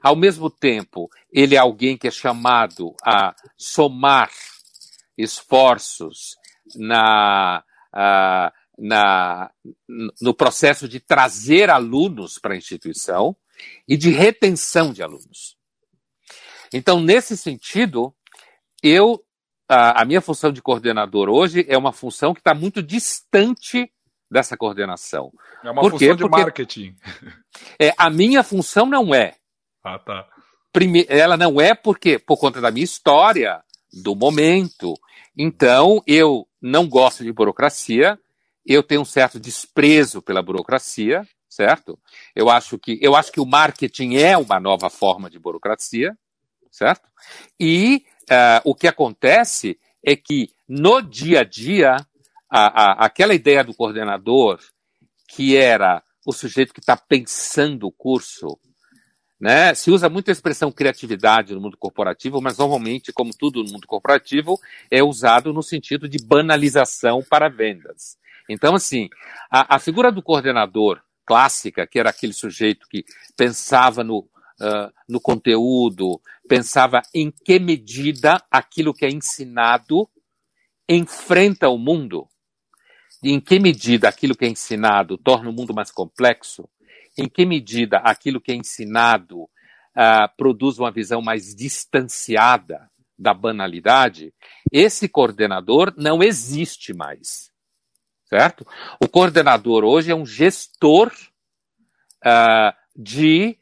Ao mesmo tempo, ele é alguém que é chamado a somar esforços na, uh, na, no processo de trazer alunos para a instituição e de retenção de alunos. Então, nesse sentido, eu a, a minha função de coordenador hoje é uma função que está muito distante dessa coordenação. É uma Por função quê? de Porque marketing. É, a minha função não é. Ah, tá. Prime ela não é porque por conta da minha história, do momento. Então, eu não gosto de burocracia, eu tenho um certo desprezo pela burocracia, certo? Eu acho que eu acho que o marketing é uma nova forma de burocracia, certo? E uh, o que acontece é que no dia a dia, a, a, aquela ideia do coordenador, que era o sujeito que está pensando o curso, né? Se usa muito a expressão criatividade no mundo corporativo, mas normalmente, como tudo no mundo corporativo, é usado no sentido de banalização para vendas. Então, assim, a, a figura do coordenador clássica, que era aquele sujeito que pensava no, uh, no conteúdo, pensava em que medida aquilo que é ensinado enfrenta o mundo, em que medida aquilo que é ensinado torna o mundo mais complexo, em que medida aquilo que é ensinado uh, produz uma visão mais distanciada da banalidade, esse coordenador não existe mais. Certo? O coordenador hoje é um gestor uh, de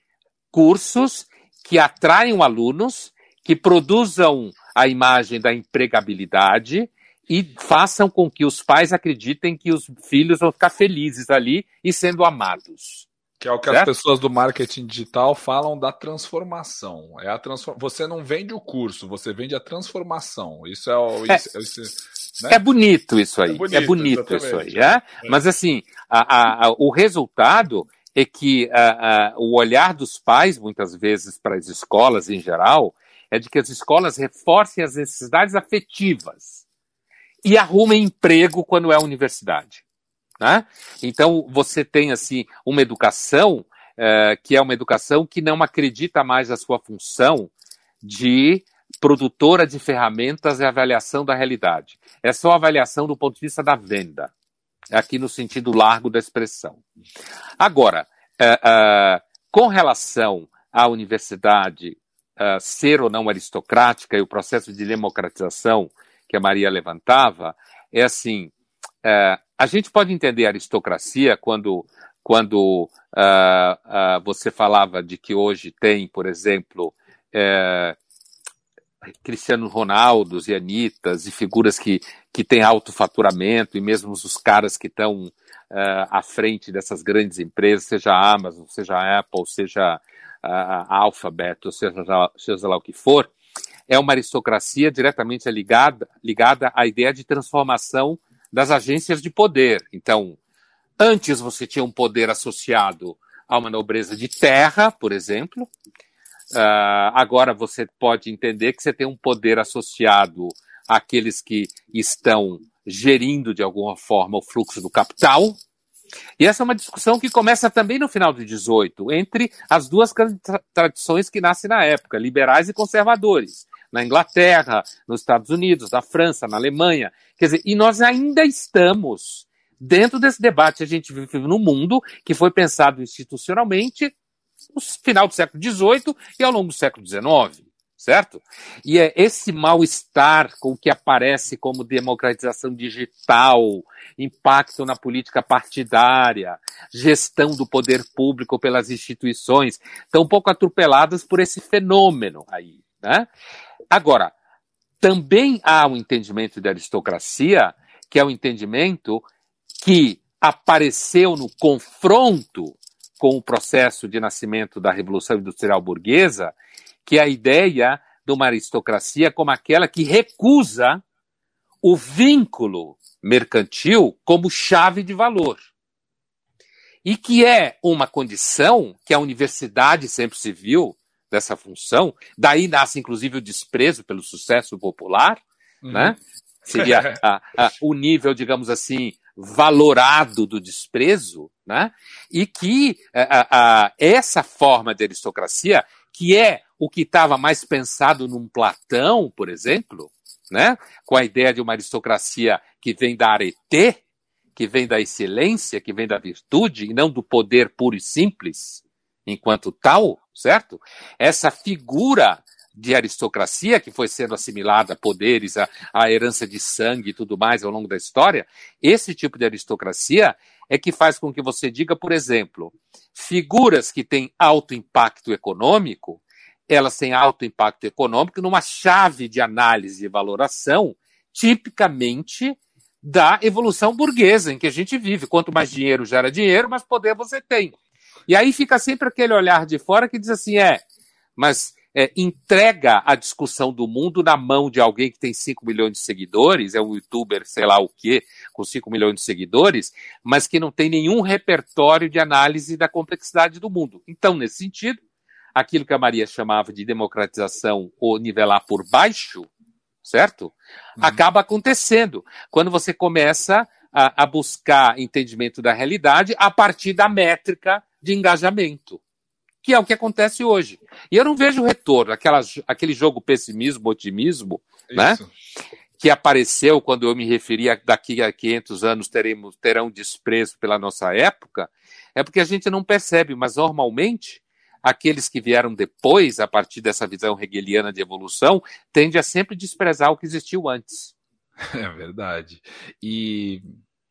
cursos que atraiam alunos, que produzam a imagem da empregabilidade e façam com que os pais acreditem que os filhos vão ficar felizes ali e sendo amados. Que é o que certo? as pessoas do marketing digital falam da transformação. É a transform... Você não vende o curso, você vende a transformação. Isso é o. É, isso, né? é bonito isso aí. É bonito, é bonito isso aí. É? é? Mas assim, a, a, o resultado é que o olhar dos pais, muitas vezes, para as escolas em geral, é de que as escolas reforcem as necessidades afetivas e arrumem emprego quando é universidade. Né? Então, você tem assim uma educação uh, que é uma educação que não acredita mais na sua função de produtora de ferramentas e avaliação da realidade. É só avaliação do ponto de vista da venda aqui no sentido largo da expressão. Agora, uh, uh, com relação à universidade ser ou não aristocrática e o processo de democratização que a Maria levantava, é assim: a gente pode entender aristocracia quando, quando você falava de que hoje tem, por exemplo, Cristiano Ronaldo e Anitas e figuras que, que têm alto faturamento e mesmo os caras que estão uh, à frente dessas grandes empresas, seja a Amazon, seja a Apple, seja a Alphabet, ou seja, seja lá o que for, é uma aristocracia diretamente ligada, ligada à ideia de transformação das agências de poder. Então, antes você tinha um poder associado a uma nobreza de terra, por exemplo. Uh, agora você pode entender que você tem um poder associado àqueles que estão gerindo de alguma forma o fluxo do capital. E essa é uma discussão que começa também no final do 18, entre as duas tradições que nascem na época, liberais e conservadores na Inglaterra, nos Estados Unidos, na França, na Alemanha. Quer dizer, e nós ainda estamos dentro desse debate. A gente vive num mundo que foi pensado institucionalmente no final do século XVIII e ao longo do século XIX certo? E é esse mal-estar com o que aparece como democratização digital, impacto na política partidária, gestão do poder público pelas instituições, estão um pouco atropeladas por esse fenômeno aí, né? Agora, também há um entendimento de aristocracia, que é o um entendimento que apareceu no confronto com o processo de nascimento da Revolução Industrial Burguesa, que é a ideia de uma aristocracia como aquela que recusa o vínculo mercantil como chave de valor. E que é uma condição que a universidade sempre se viu dessa função, daí nasce inclusive o desprezo pelo sucesso popular, uhum. né? Seria a, a, o nível, digamos assim, valorado do desprezo, né? E que a, essa forma de aristocracia, que é o que estava mais pensado num Platão, por exemplo, né? Com a ideia de uma aristocracia que vem da arete, que vem da excelência, que vem da virtude e não do poder puro e simples, enquanto tal, certo? Essa figura de aristocracia que foi sendo assimilada a poderes, a, a herança de sangue e tudo mais ao longo da história, esse tipo de aristocracia é que faz com que você diga, por exemplo, figuras que têm alto impacto econômico, elas têm alto impacto econômico numa chave de análise e valoração tipicamente da evolução burguesa em que a gente vive. Quanto mais dinheiro gera dinheiro, mais poder você tem. E aí fica sempre aquele olhar de fora que diz assim: é, mas é, entrega a discussão do mundo na mão de alguém que tem 5 milhões de seguidores, é um youtuber, sei lá o quê, com 5 milhões de seguidores, mas que não tem nenhum repertório de análise da complexidade do mundo. Então, nesse sentido, aquilo que a Maria chamava de democratização ou nivelar por baixo, certo? Uhum. Acaba acontecendo quando você começa a, a buscar entendimento da realidade a partir da métrica de engajamento, que é o que acontece hoje. E eu não vejo retorno, aquela, aquele jogo pessimismo-otimismo, né? Que apareceu quando eu me referia daqui a 500 anos teremos, terão desprezo pela nossa época, é porque a gente não percebe, mas normalmente aqueles que vieram depois, a partir dessa visão hegeliana de evolução, tende a sempre desprezar o que existiu antes. É verdade. E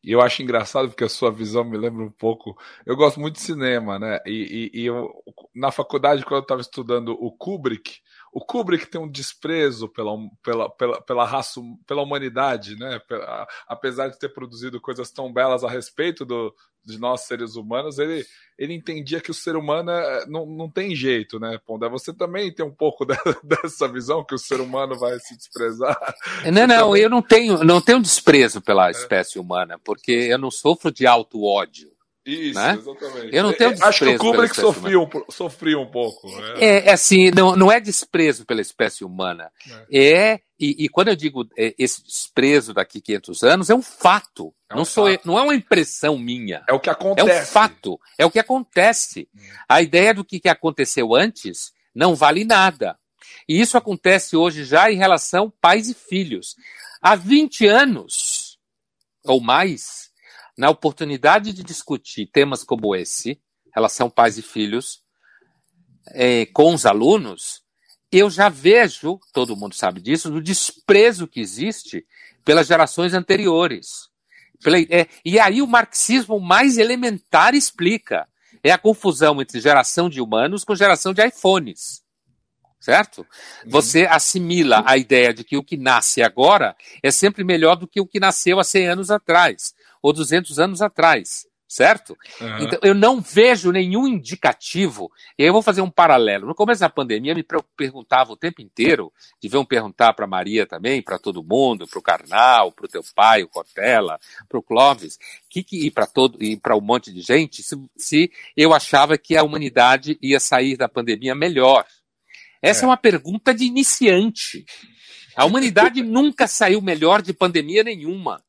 eu acho engraçado porque a sua visão me lembra um pouco. Eu gosto muito de cinema, né? E, e, e eu, na faculdade, quando eu estava estudando o Kubrick, o Kubrick tem um desprezo pela, pela, pela, pela raça, pela humanidade, né? Pela, apesar de ter produzido coisas tão belas a respeito do, de nós seres humanos, ele, ele entendia que o ser humano é, não, não tem jeito, né, Pondé? Você também tem um pouco dessa visão que o ser humano vai se desprezar? Não, não, também... eu não tenho, não tenho desprezo pela é. espécie humana, porque eu não sofro de alto ódio. Isso, né? exatamente. Eu não tenho desprezo. Acho que o Kubrick sofria um, sofria um pouco. Né? É, é, assim, não, não é desprezo pela espécie humana. É, é e, e, quando eu digo é, esse desprezo daqui 500 anos, é um fato. É um não, sou, fato. não é uma impressão minha. É o que acontece. É um fato. É o que acontece. Hum. A ideia do que, que aconteceu antes não vale nada. E isso acontece hoje já em relação pais e filhos. Há 20 anos ou mais, na oportunidade de discutir temas como esse, relação pais e filhos, é, com os alunos, eu já vejo, todo mundo sabe disso, do desprezo que existe pelas gerações anteriores. Pela, é, e aí o marxismo mais elementar explica. É a confusão entre geração de humanos com geração de iPhones. Certo? Uhum. Você assimila a ideia de que o que nasce agora é sempre melhor do que o que nasceu há 100 anos atrás ou 200 anos atrás certo? Uhum. Então, eu não vejo nenhum indicativo, e aí eu vou fazer um paralelo. No começo da pandemia, me perguntava o tempo inteiro, deviam perguntar para Maria também, para todo mundo, para o Karnal, para o teu pai, o Cortella, para o Clóvis, que, que, e para todo e para um monte de gente, se, se, eu achava que a humanidade ia sair da pandemia melhor. Essa é, é uma pergunta de iniciante. A humanidade nunca saiu melhor de pandemia nenhuma.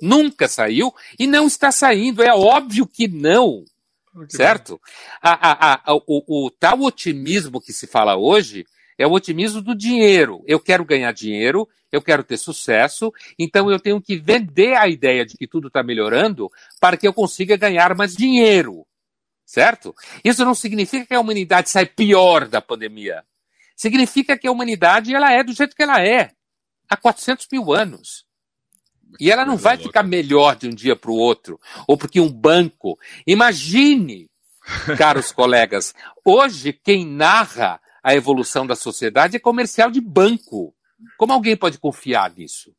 Nunca saiu e não está saindo. É óbvio que não. Certo? A, a, a, o, o tal otimismo que se fala hoje é o otimismo do dinheiro. Eu quero ganhar dinheiro, eu quero ter sucesso, então eu tenho que vender a ideia de que tudo está melhorando para que eu consiga ganhar mais dinheiro. Certo? Isso não significa que a humanidade sai pior da pandemia. Significa que a humanidade ela é do jeito que ela é há 400 mil anos. E ela não vai ficar melhor de um dia para o outro, ou porque um banco. Imagine, caros colegas, hoje quem narra a evolução da sociedade é comercial de banco. Como alguém pode confiar nisso?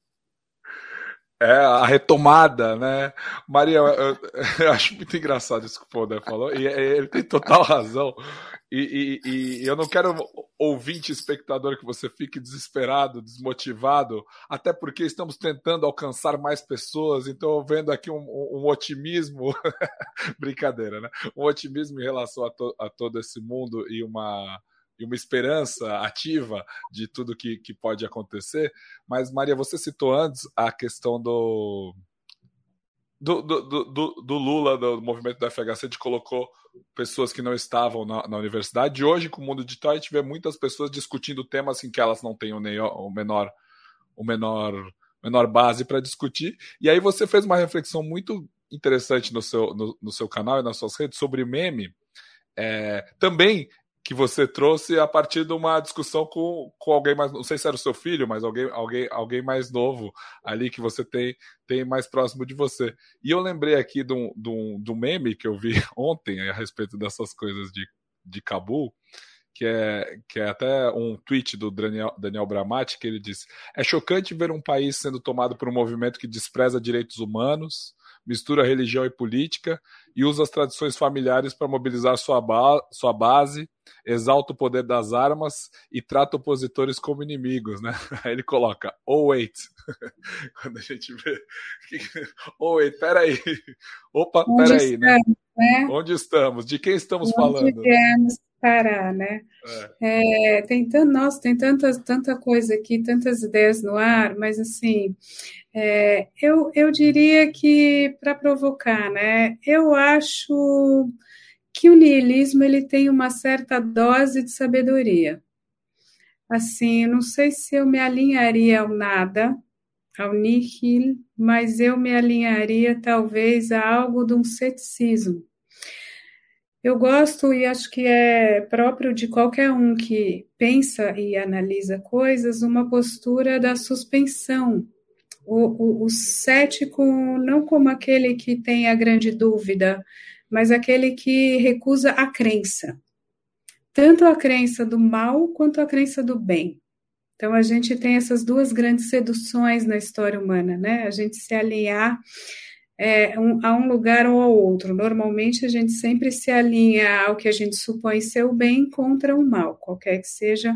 É, a retomada, né? Maria, eu, eu, acho muito engraçado isso que o Pondé falou, e ele tem total razão. E, e, e, eu não quero ouvinte, espectador, que você fique desesperado, desmotivado, até porque estamos tentando alcançar mais pessoas, então vendo aqui um, um otimismo, brincadeira, né? Um otimismo em relação a, to, a todo esse mundo e uma e uma esperança ativa de tudo que, que pode acontecer. Mas, Maria, você citou antes a questão do, do, do, do, do, Lula, do movimento do FHC, de colocou pessoas que não estavam na, na, universidade. E hoje, com o mundo digital, a gente vê muitas pessoas discutindo temas em que elas não têm o, o menor, o menor, menor base para discutir. E aí você fez uma reflexão muito interessante no seu, no, no seu canal e nas suas redes sobre meme. É, também que você trouxe a partir de uma discussão com, com alguém mais, não sei se era o seu filho, mas alguém, alguém, alguém mais novo ali que você tem, tem mais próximo de você. E eu lembrei aqui de um, de um, de um meme que eu vi ontem a respeito dessas coisas de, de Cabul, que é, que é até um tweet do Daniel, Daniel Bramati, que ele diz: É chocante ver um país sendo tomado por um movimento que despreza direitos humanos, mistura religião e política e usa as tradições familiares para mobilizar sua, ba sua base, exalta o poder das armas e trata opositores como inimigos, né? Aí ele coloca, oh wait, quando a gente vê, oh wait, peraí, opa, Onde peraí, né? estamos, né? né? Onde estamos? De quem estamos Onde falando? Viemos parar, né? É. É, tem, nossa, tem tanta, tanta coisa aqui, tantas ideias no ar, mas assim, é, eu, eu diria que, para provocar, né, eu acho que o niilismo ele tem uma certa dose de sabedoria. Assim, não sei se eu me alinharia ao nada, ao nihil, mas eu me alinharia talvez a algo de um ceticismo. Eu gosto e acho que é próprio de qualquer um que pensa e analisa coisas uma postura da suspensão, o, o, o cético não como aquele que tem a grande dúvida, mas aquele que recusa a crença. Tanto a crença do mal quanto a crença do bem. Então a gente tem essas duas grandes seduções na história humana, né? A gente se alinhar é, um, a um lugar ou ao outro. Normalmente a gente sempre se alinha ao que a gente supõe ser o bem contra o mal, qualquer que seja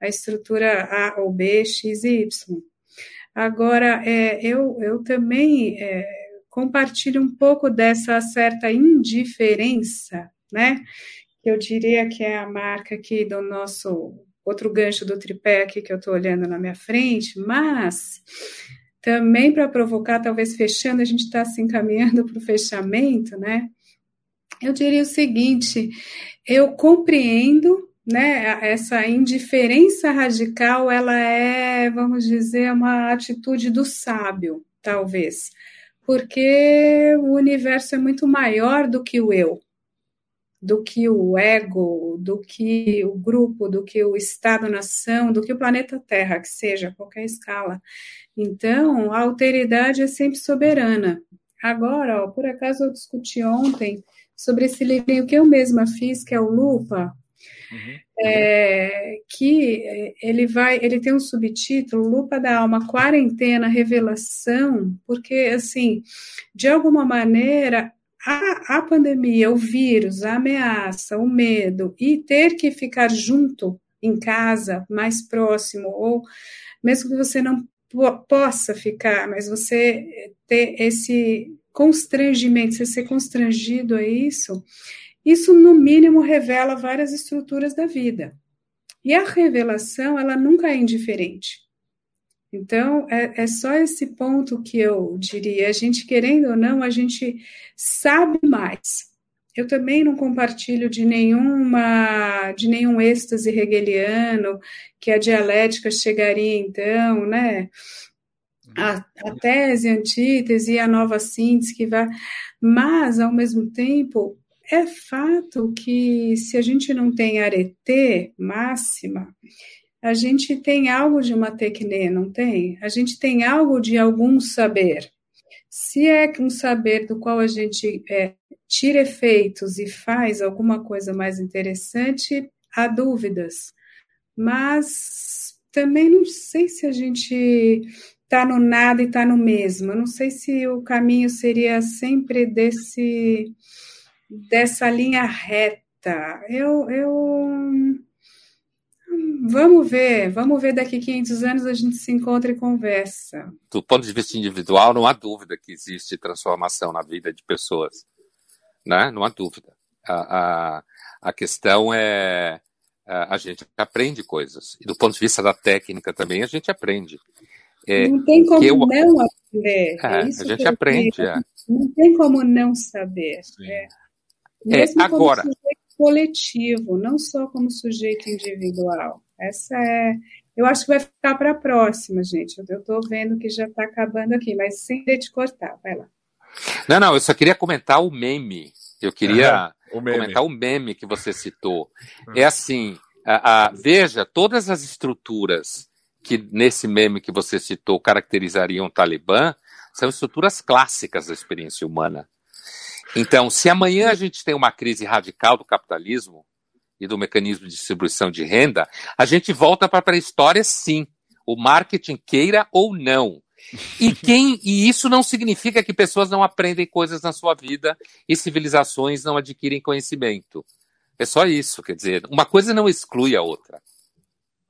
a estrutura A ou B, X e Y. Agora, é, eu, eu também é, compartilho um pouco dessa certa indiferença, né? Eu diria que é a marca aqui do nosso outro gancho do tripé aqui que eu estou olhando na minha frente, mas também para provocar, talvez fechando, a gente está se encaminhando para o fechamento, né? Eu diria o seguinte: eu compreendo né, essa indiferença radical, ela é, vamos dizer, uma atitude do sábio, talvez, porque o universo é muito maior do que o eu, do que o ego, do que o grupo, do que o Estado-nação, do que o planeta Terra, que seja, qualquer escala. Então, a alteridade é sempre soberana. Agora, ó, por acaso eu discuti ontem sobre esse livrinho que eu mesma fiz, que é o Lupa, Uhum. é, que ele vai, ele tem um subtítulo Lupa da Alma, Quarentena, Revelação, porque assim, de alguma maneira a, a pandemia, o vírus, a ameaça, o medo e ter que ficar junto em casa, mais próximo, ou mesmo que você não possa ficar, mas você ter esse constrangimento, você ser constrangido a isso, isso no mínimo revela várias estruturas da vida. E a revelação, ela nunca é indiferente. Então, é, é, só esse ponto que eu diria. A gente, querendo ou não, a gente sabe mais. Eu também não compartilho de nenhuma, de nenhum êxtase hegeliano, que a dialética chegaria então, né? A, a tese, a antítese e a nova síntese que vai. Mas, ao mesmo tempo, é fato que se a gente não tem arete máxima, a gente tem algo de uma tecne, não tem? A gente tem algo de algum saber. Se é um saber do qual a gente é, tira efeitos e faz alguma coisa mais interessante, há dúvidas. Mas também não sei se a gente está no nada e está no mesmo. Eu não sei se o caminho seria sempre desse dessa linha reta. Eu, eu Vamos ver, vamos ver daqui 500 anos a gente se encontra e conversa. Do ponto de vista individual, não há dúvida que existe transformação na vida de pessoas, né? Não há dúvida. A, a, a questão é a, a gente aprende coisas e do ponto de vista da técnica também a gente aprende. É, não tem como eu, não aprender. É, é a gente aprende. É. Não tem como não saber. É. Mesmo é, agora coletivo, não só como sujeito individual. Essa é. Eu acho que vai ficar para a próxima, gente. Eu estou vendo que já está acabando aqui, mas sem te cortar. Vai lá. Não, não, eu só queria comentar o meme. Eu queria o meme. comentar o meme que você citou. Hum. É assim: a, a, veja, todas as estruturas que nesse meme que você citou caracterizariam o Talibã são estruturas clássicas da experiência humana. Então, se amanhã a gente tem uma crise radical do capitalismo e do mecanismo de distribuição de renda, a gente volta para a pré-história sim. O marketing queira ou não. E quem e isso não significa que pessoas não aprendem coisas na sua vida e civilizações não adquirem conhecimento. É só isso, quer dizer, uma coisa não exclui a outra.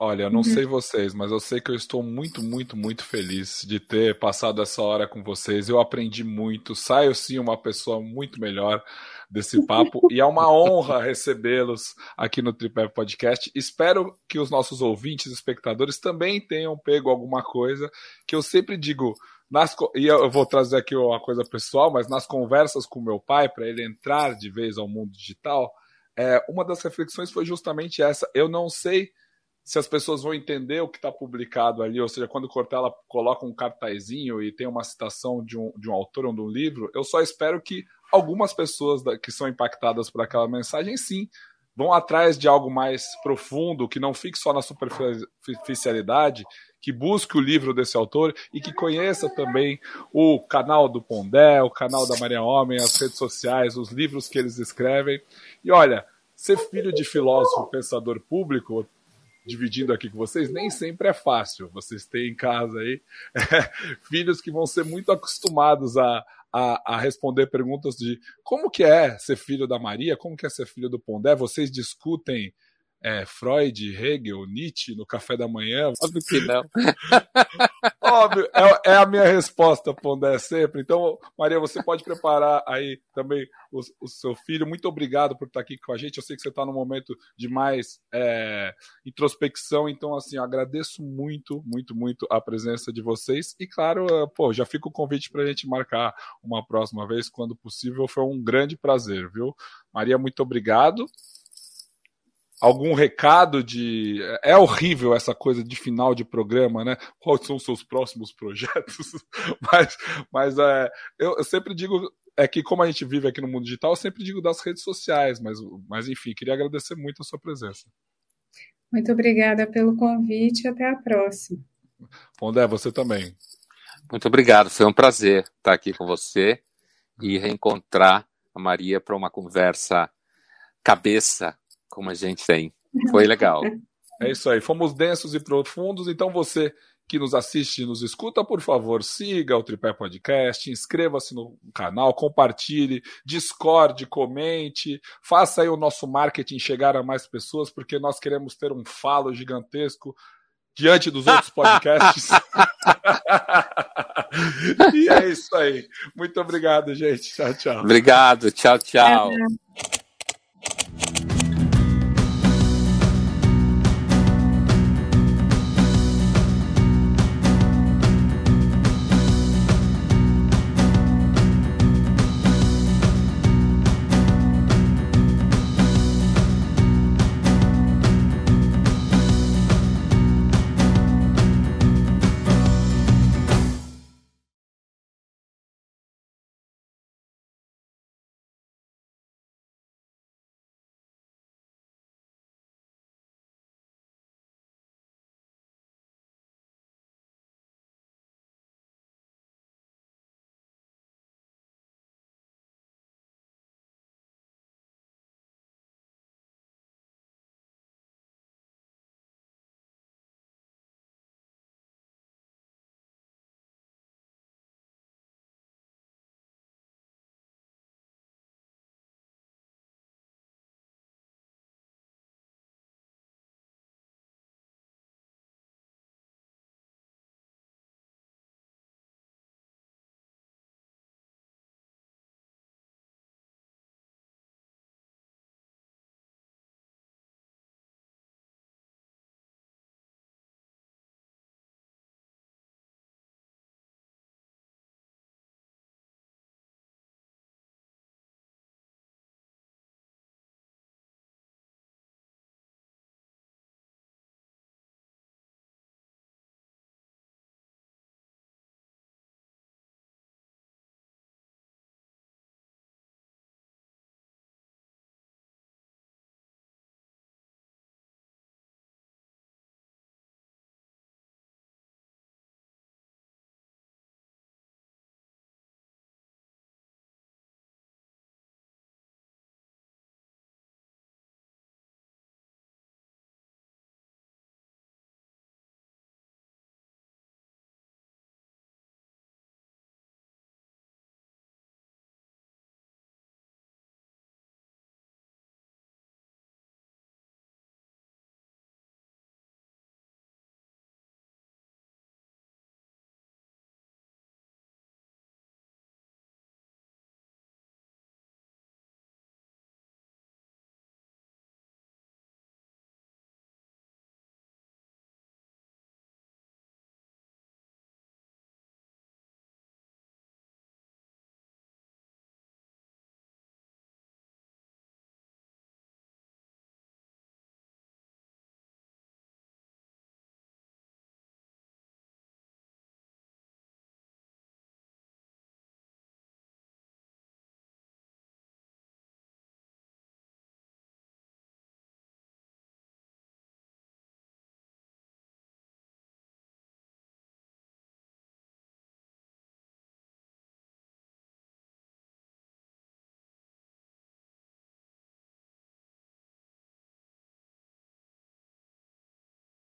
Olha, eu não uhum. sei vocês, mas eu sei que eu estou muito, muito, muito feliz de ter passado essa hora com vocês. Eu aprendi muito, saio sim uma pessoa muito melhor desse papo e é uma honra recebê-los aqui no Tripé Podcast. Espero que os nossos ouvintes, espectadores também tenham pego alguma coisa que eu sempre digo. Nas, e eu vou trazer aqui uma coisa pessoal, mas nas conversas com meu pai, para ele entrar de vez ao mundo digital, é, uma das reflexões foi justamente essa. Eu não sei se as pessoas vão entender o que está publicado ali, ou seja, quando o Cortella coloca um cartazinho e tem uma citação de um, de um autor ou de um livro, eu só espero que algumas pessoas que são impactadas por aquela mensagem, sim, vão atrás de algo mais profundo, que não fique só na superficialidade, que busque o livro desse autor e que conheça também o canal do Pondé, o canal da Maria Homem, as redes sociais, os livros que eles escrevem. E olha, ser filho de filósofo pensador público dividindo aqui com vocês, nem sempre é fácil. Vocês têm em casa aí filhos que vão ser muito acostumados a, a, a, responder perguntas de como que é ser filho da Maria, como que é ser filho do Pondé. Vocês discutem é, Freud, Hegel, Nietzsche no café da manhã? Óbvio que não. Óbvio, é, é, a minha resposta, Pondé, sempre. Então, Maria, você pode preparar aí também o, o, seu filho. Muito obrigado por estar aqui com a gente. Eu sei que você está num momento de mais é, introspecção, então, assim, agradeço muito, muito, muito a presença de vocês. E, claro, pô, já fica o convite para a gente marcar uma próxima vez, quando possível. Foi um grande prazer, viu? Maria, muito obrigado algum recado de. É horrível essa coisa de final de programa, né? Quais são os seus próximos projetos? mas mas é, eu, eu, sempre digo. É que, como a gente vive aqui no mundo digital, eu sempre digo das redes sociais, mas, mas enfim, queria agradecer muito a sua presença. Muito obrigada pelo convite e até a próxima. Pondé, você também. Muito obrigado, foi um prazer estar aqui com você e reencontrar a Maria para uma conversa cabeça como a gente tem. Foi legal. É isso aí. Fomos densos e profundos. Então você que nos assiste e nos escuta, por favor, siga o Tripé Podcast, inscreva-se no canal, compartilhe, discorde, comente, faça aí o nosso marketing chegar a mais pessoas, porque nós queremos ter um falo gigantesco diante dos outros podcasts. e é isso aí. Muito obrigado, gente. Tchau, tchau. Obrigado. Tchau, tchau. É.